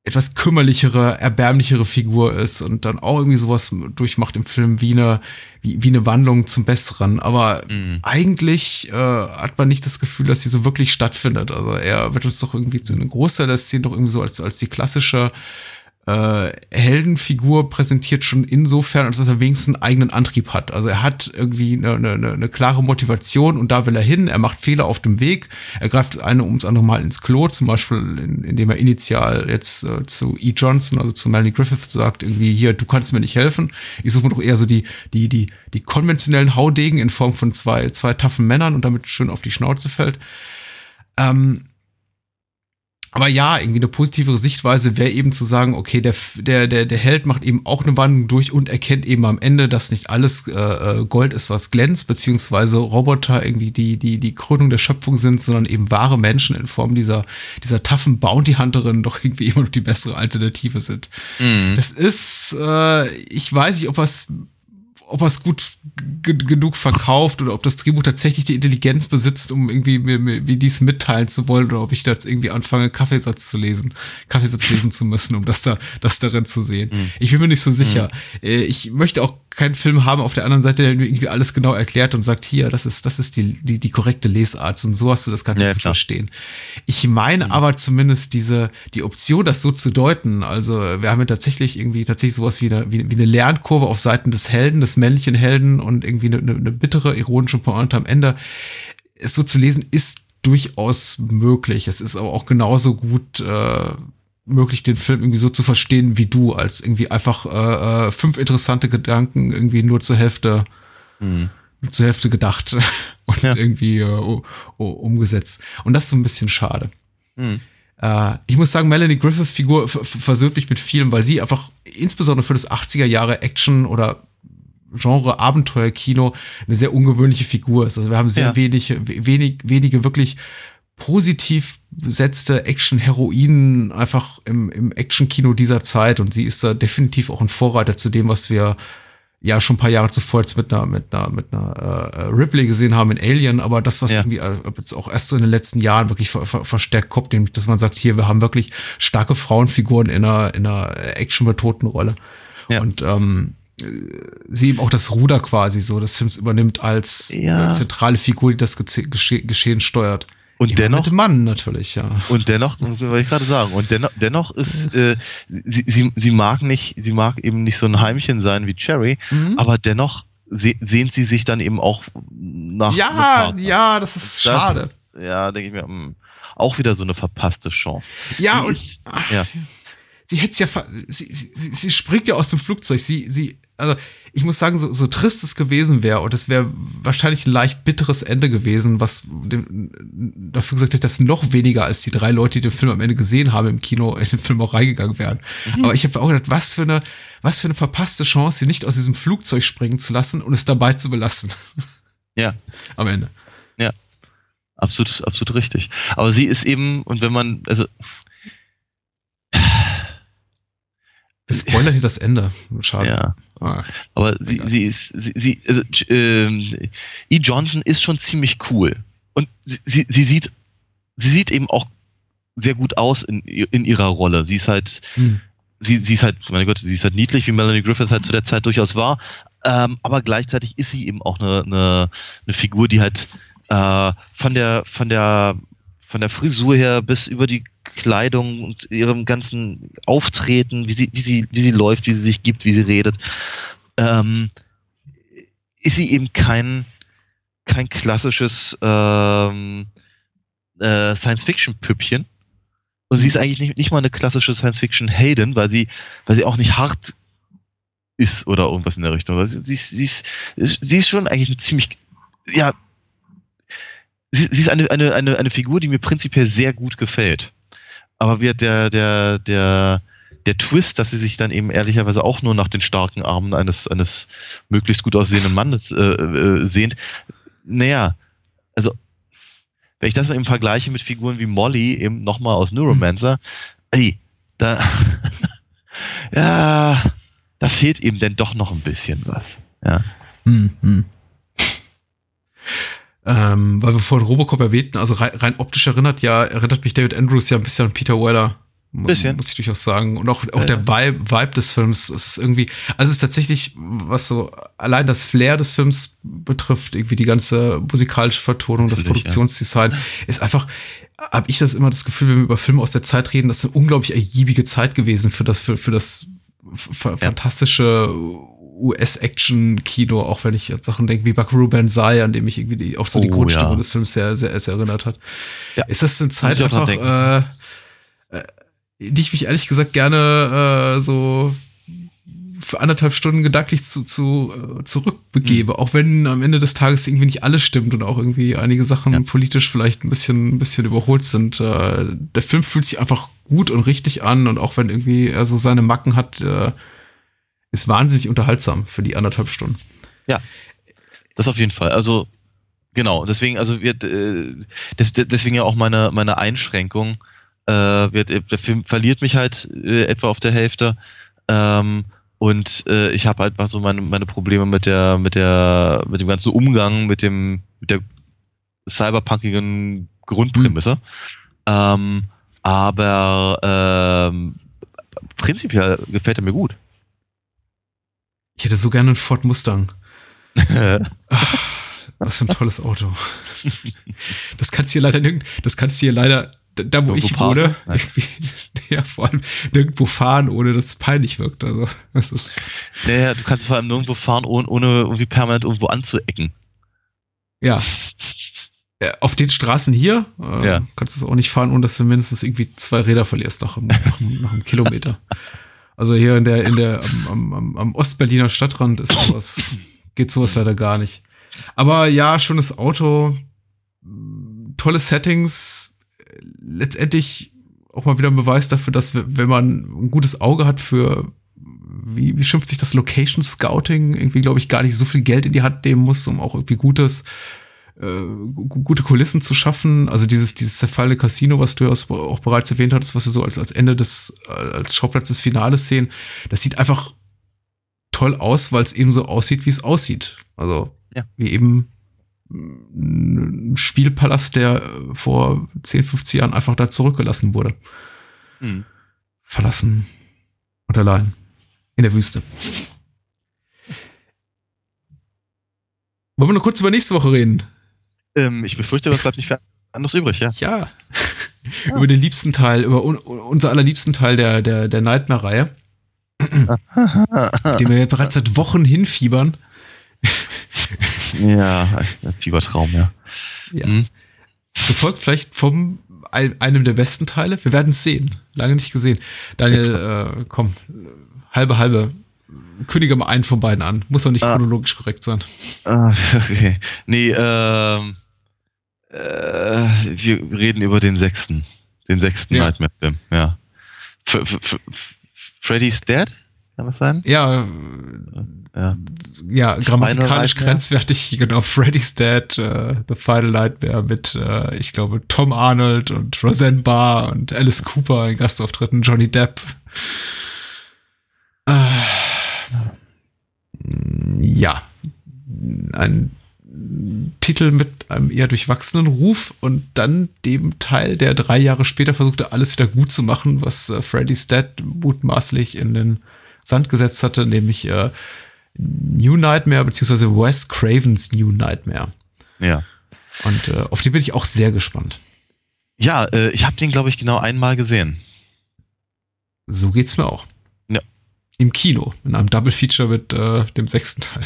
etwas kümmerlichere, erbärmlichere Figur ist und dann auch irgendwie sowas durchmacht im Film wie eine, wie, wie eine Wandlung zum Besseren. Aber Mhm. eigentlich äh, hat man nicht das Gefühl, dass sie so wirklich stattfindet. Also er wird uns doch irgendwie zu einem Großteil der Szene doch irgendwie so als, als die klassische äh, Heldenfigur präsentiert schon insofern, als dass er wenigstens einen eigenen Antrieb hat. Also er hat irgendwie eine, eine, eine klare Motivation und da will er hin. Er macht Fehler auf dem Weg. Er greift das eine ums andere Mal ins Klo, zum Beispiel, in, indem er initial jetzt äh, zu E. Johnson, also zu Melanie Griffith sagt, irgendwie hier, du kannst mir nicht helfen. Ich suche mir doch eher so die, die, die, die konventionellen Haudegen in Form von zwei, zwei taffen Männern und damit schön auf die Schnauze fällt. Ähm, aber ja, irgendwie eine positivere Sichtweise wäre eben zu sagen, okay, der, der, der, der Held macht eben auch eine Wandlung durch und erkennt eben am Ende, dass nicht alles äh, äh, Gold ist, was glänzt, beziehungsweise Roboter irgendwie die, die, die Krönung der Schöpfung sind, sondern eben wahre Menschen in Form dieser, dieser taffen Bounty-Hunterin doch irgendwie immer noch die bessere Alternative sind. Mhm. Das ist, äh, ich weiß nicht, ob was ob er es gut genug verkauft oder ob das Drehbuch tatsächlich die Intelligenz besitzt, um irgendwie mir, mir wie dies mitteilen zu wollen oder ob ich jetzt irgendwie anfange, Kaffeesatz zu lesen, Kaffeesatz lesen zu müssen, um das da, das darin zu sehen. Mhm. Ich bin mir nicht so sicher. Äh, Ich möchte auch keinen Film haben auf der anderen Seite, der mir irgendwie alles genau erklärt und sagt, hier, das ist, das ist die, die, die korrekte Lesart und so hast du das Ganze Ja, zu klar. verstehen. Ich meine aber zumindest diese, die Option, das so zu deuten. Also wir haben ja tatsächlich irgendwie tatsächlich sowas wie eine, wie, wie eine Lernkurve auf Seiten des Helden, des männlichen Helden und irgendwie eine, eine, bittere, ironische Pointe am Ende. Es so zu lesen ist durchaus möglich. Es ist aber auch genauso gut äh, möglich, den Film irgendwie so zu verstehen wie du, als irgendwie einfach äh, äh, fünf interessante Gedanken irgendwie nur zur Hälfte Mhm. zur Hälfte gedacht und Ja. irgendwie äh, umgesetzt. Und das ist so ein bisschen schade. Mhm. Äh, ich muss sagen, Melanie Griffiths Figur versöhnt mich mit vielem, weil sie einfach insbesondere für das 80er Jahre Action oder Genre Abenteuerkino eine sehr ungewöhnliche Figur ist. Also wir haben sehr Ja. wenig, wenig, wenige wirklich positiv besetzte Action-Heroinen einfach im, im Action-Kino dieser Zeit und sie ist da definitiv auch ein Vorreiter zu dem, was wir ja schon ein paar Jahre zuvor jetzt mit einer mit einer mit einer äh, Ripley gesehen haben in Alien, aber das was Ja. irgendwie äh, jetzt auch erst so in den letzten Jahren wirklich ver, ver, verstärkt kommt, nämlich dass man sagt, hier wir haben wirklich starke Frauenfiguren in einer in einer actionbetonten Rolle Ja. und ähm, äh, sie eben auch das Ruder quasi so des Films übernimmt als Ja. äh, zentrale Figur, die das Gesche Geschehen steuert. Und Immer dennoch Mann natürlich, ja. Und dennoch, wollte ich gerade sagen, und dennoch, dennoch ist, äh, sie, sie, sie mag nicht, sie mag eben nicht so ein Heimchen sein wie Cherry, Mhm. aber dennoch se sehnt sie sich dann eben auch nach. Ja, ja, das ist Das schade. ja, denke ich mir, mh, auch wieder so eine verpasste Chance. Ja, Die und ist, ja. sie hätte ja, sie, sie, sie sie springt ja aus dem Flugzeug. Sie, sie, also ich muss sagen, so, so trist es gewesen wäre und es wäre wahrscheinlich ein leicht bitteres Ende gewesen, was dem, dafür gesagt hat, dass noch weniger als die drei Leute, die den Film am Ende gesehen haben im Kino, in den Film auch reingegangen wären. Mhm. Aber ich habe auch gedacht, was für eine, was für eine verpasste Chance, sie nicht aus diesem Flugzeug springen zu lassen und es dabei zu belassen. Ja. Am Ende. Absolut, absolut richtig. Aber sie ist eben, und wenn man, also, Wir spoilern hier das Ende. Schade. ja, Ah. aber sie, Egal. sie ist, sie, sie also, ähm, E. Johnson ist schon ziemlich cool. Und sie, sie, sie sieht, sie sieht eben auch sehr gut aus in, in ihrer Rolle. Sie ist halt, Hm. sie, sie ist halt, meine Gott, sie ist halt niedlich, wie Melanie Griffith halt zu der Zeit durchaus war. Ähm, aber gleichzeitig ist sie eben auch eine, eine, eine Figur, die halt äh, von der, von der, von der Frisur her bis über die Kleidung und ihrem ganzen Auftreten, wie sie, wie sie, wie sie läuft, wie sie sich gibt, wie sie redet, ähm, ist sie eben kein, kein klassisches ähm, äh, Science-Fiction-Püppchen. Und sie ist eigentlich nicht, nicht mal eine klassische Science-Fiction-Heldin, weil sie, weil sie auch nicht hart ist oder irgendwas in der Richtung. Also sie, ist- sie, ist, sie ist schon eigentlich eine ziemlich, ja, sie, sie ist eine, eine, eine, eine Figur, die mir prinzipiell sehr gut gefällt. Aber wird der, der, der, der Twist, dass sie sich dann eben ehrlicherweise auch nur nach den starken Armen eines, eines möglichst gut aussehenden Mannes äh, äh, sehnt, naja, also wenn ich das mal eben vergleiche mit Figuren wie Molly, eben nochmal aus Neuromancer, ey, da, ja, da fehlt eben denn doch noch ein bisschen was. Ja. Hm, hm. Ähm, weil wir vorhin Robocop erwähnten, also rein, rein optisch erinnert ja, erinnert mich David Andrews ja ein bisschen an Peter Weller. Bisschen. Muss ich durchaus sagen. Und auch, auch Ja, der Vibe, Vibe des Films, es ist irgendwie, also es ist tatsächlich, was so allein das Flair des Films betrifft, irgendwie die ganze musikalische Vertonung, das Natürlich, ja. Produktionsdesign, ist einfach, habe ich das immer das Gefühl, wenn wir über Filme aus der Zeit reden, das ist eine unglaublich ergiebige Zeit gewesen für das, für, für das fantastische US-Action-Kino, auch wenn ich an Sachen denke wie Buckaroo Banzai, an dem mich irgendwie die, auch so die Oh, Grundstimmung ja. des Films sehr, sehr, sehr erinnert hat. Ja. Ist das eine Zeit ich einfach, äh, äh, die ich mich ehrlich gesagt gerne äh, so für anderthalb Stunden gedanklich zu, zu, äh, zurückbegebe, Hm. auch wenn am Ende des Tages irgendwie nicht alles stimmt und auch irgendwie einige Sachen Ja. politisch vielleicht ein bisschen, ein bisschen überholt sind. Äh, der Film fühlt sich einfach gut und richtig an und auch wenn irgendwie er so seine Macken hat, äh, ist wahnsinnig unterhaltsam für die anderthalb Stunden. Das auf jeden Fall. Also, genau, deswegen, also wird, äh, des- deswegen ja auch meine, meine Einschränkung. Äh, wird, der Film verliert mich halt äh, etwa auf der Hälfte. Ähm, und äh, ich habe halt einfach so meine, meine Probleme mit der, mit der, mit dem ganzen Umgang, mit dem, mit der cyberpunkigen Grundprämisse. Ähm, aber ähm, prinzipiell gefällt er mir gut. Ich hätte so gerne einen Ford Mustang. Was für ein tolles Auto. Das kannst du hier leider nirgend, das kannst du hier leider, da, wo Irgendwo ich wohne, irgendwie, ja, vor allem nirgendwo fahren, ohne dass es peinlich wirkt. Also, das ist, Naja, du kannst vor allem nirgendwo fahren, ohne, ohne irgendwie permanent irgendwo anzuecken. ja. Äh, Auf den Straßen hier äh, Ja. kannst du es auch nicht fahren, ohne dass du mindestens irgendwie zwei Räder verlierst nach, nach, nach einem Kilometer. Also hier in der, in der, am, am, am, Ostberliner Stadtrand ist sowas, geht sowas leider gar nicht. Aber ja, schönes Auto, tolle Settings, letztendlich auch mal wieder ein Beweis dafür, dass wenn man ein gutes Auge hat für, wie, wie schimpft sich das Location Scouting, irgendwie glaube ich gar nicht so viel Geld in die Hand nehmen muss, um auch irgendwie gutes, äh, gu- gute Kulissen zu schaffen. Also dieses, dieses zerfallene Casino, was du ja auch bereits erwähnt hattest, was wir so als, als Ende des, als Schauplatz des Finales sehen, das sieht einfach toll aus, weil es eben so aussieht, wie es aussieht. Also Ja. wie eben ein Spielpalast, der vor 10, 15 Jahren einfach da zurückgelassen wurde. Hm. Verlassen und allein in der Wüste. Wollen wir noch kurz über nächste Woche reden? Ähm, ich befürchte, es bleibt nicht viel anderes übrig, ja. Ja. über den liebsten Teil, über un unser allerliebsten Teil der, der, der Nightmare-Reihe, den wir ja bereits seit Wochen hinfiebern. ja, ein Fiebertraum, ja. Ja. Hm. Gefolgt vielleicht vom ein, einem der besten Teile. Wir werden es sehen. Lange nicht gesehen. Daniel, äh, komm, halbe, halbe. Kündige mal einen von beiden an. Muss doch nicht Ah. chronologisch korrekt sein. Ah, okay. Nee, ähm, äh, wir reden über den sechsten. Den sechsten Ja. Nightmare-Film, ja. F F F Freddy's Dead? Kann das sein? Ja, Ja. ja, grammatikalisch grenzwertig, genau. Freddy's Dead, äh, The Final Nightmare mit, äh, ich glaube, Tom Arnold und Roseanne Barr und Alice Cooper in Gastauftritten, Johnny Depp. Äh, ja, ein Titel mit einem eher durchwachsenen Ruf und dann dem Teil, der drei Jahre später versuchte, alles wieder gut zu machen, was äh, Freddy's Dead mutmaßlich in den Sand gesetzt hatte, nämlich äh, New Nightmare beziehungsweise Wes Cravens New Nightmare. Ja. Und äh, auf den bin ich auch sehr gespannt. Ja, äh, ich habe den, glaube ich, genau einmal gesehen. So geht's mir auch. Ja. Im Kino, in einem Double Feature mit äh, dem sechsten Teil.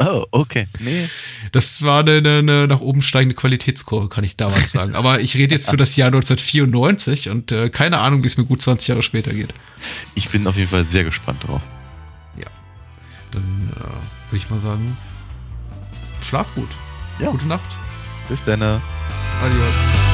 Oh, okay. Nee. Das war eine, eine, nach oben steigende Qualitätskurve, kann ich damals sagen. Aber ich rede jetzt für das Jahr 1994 und äh, keine Ahnung, wie es mir gut 20 Jahre später geht. Ich bin auf jeden Fall sehr gespannt drauf. Dann äh, würde ich mal sagen, schlaf gut. Ja. Gute Nacht. Bis dann. Adios.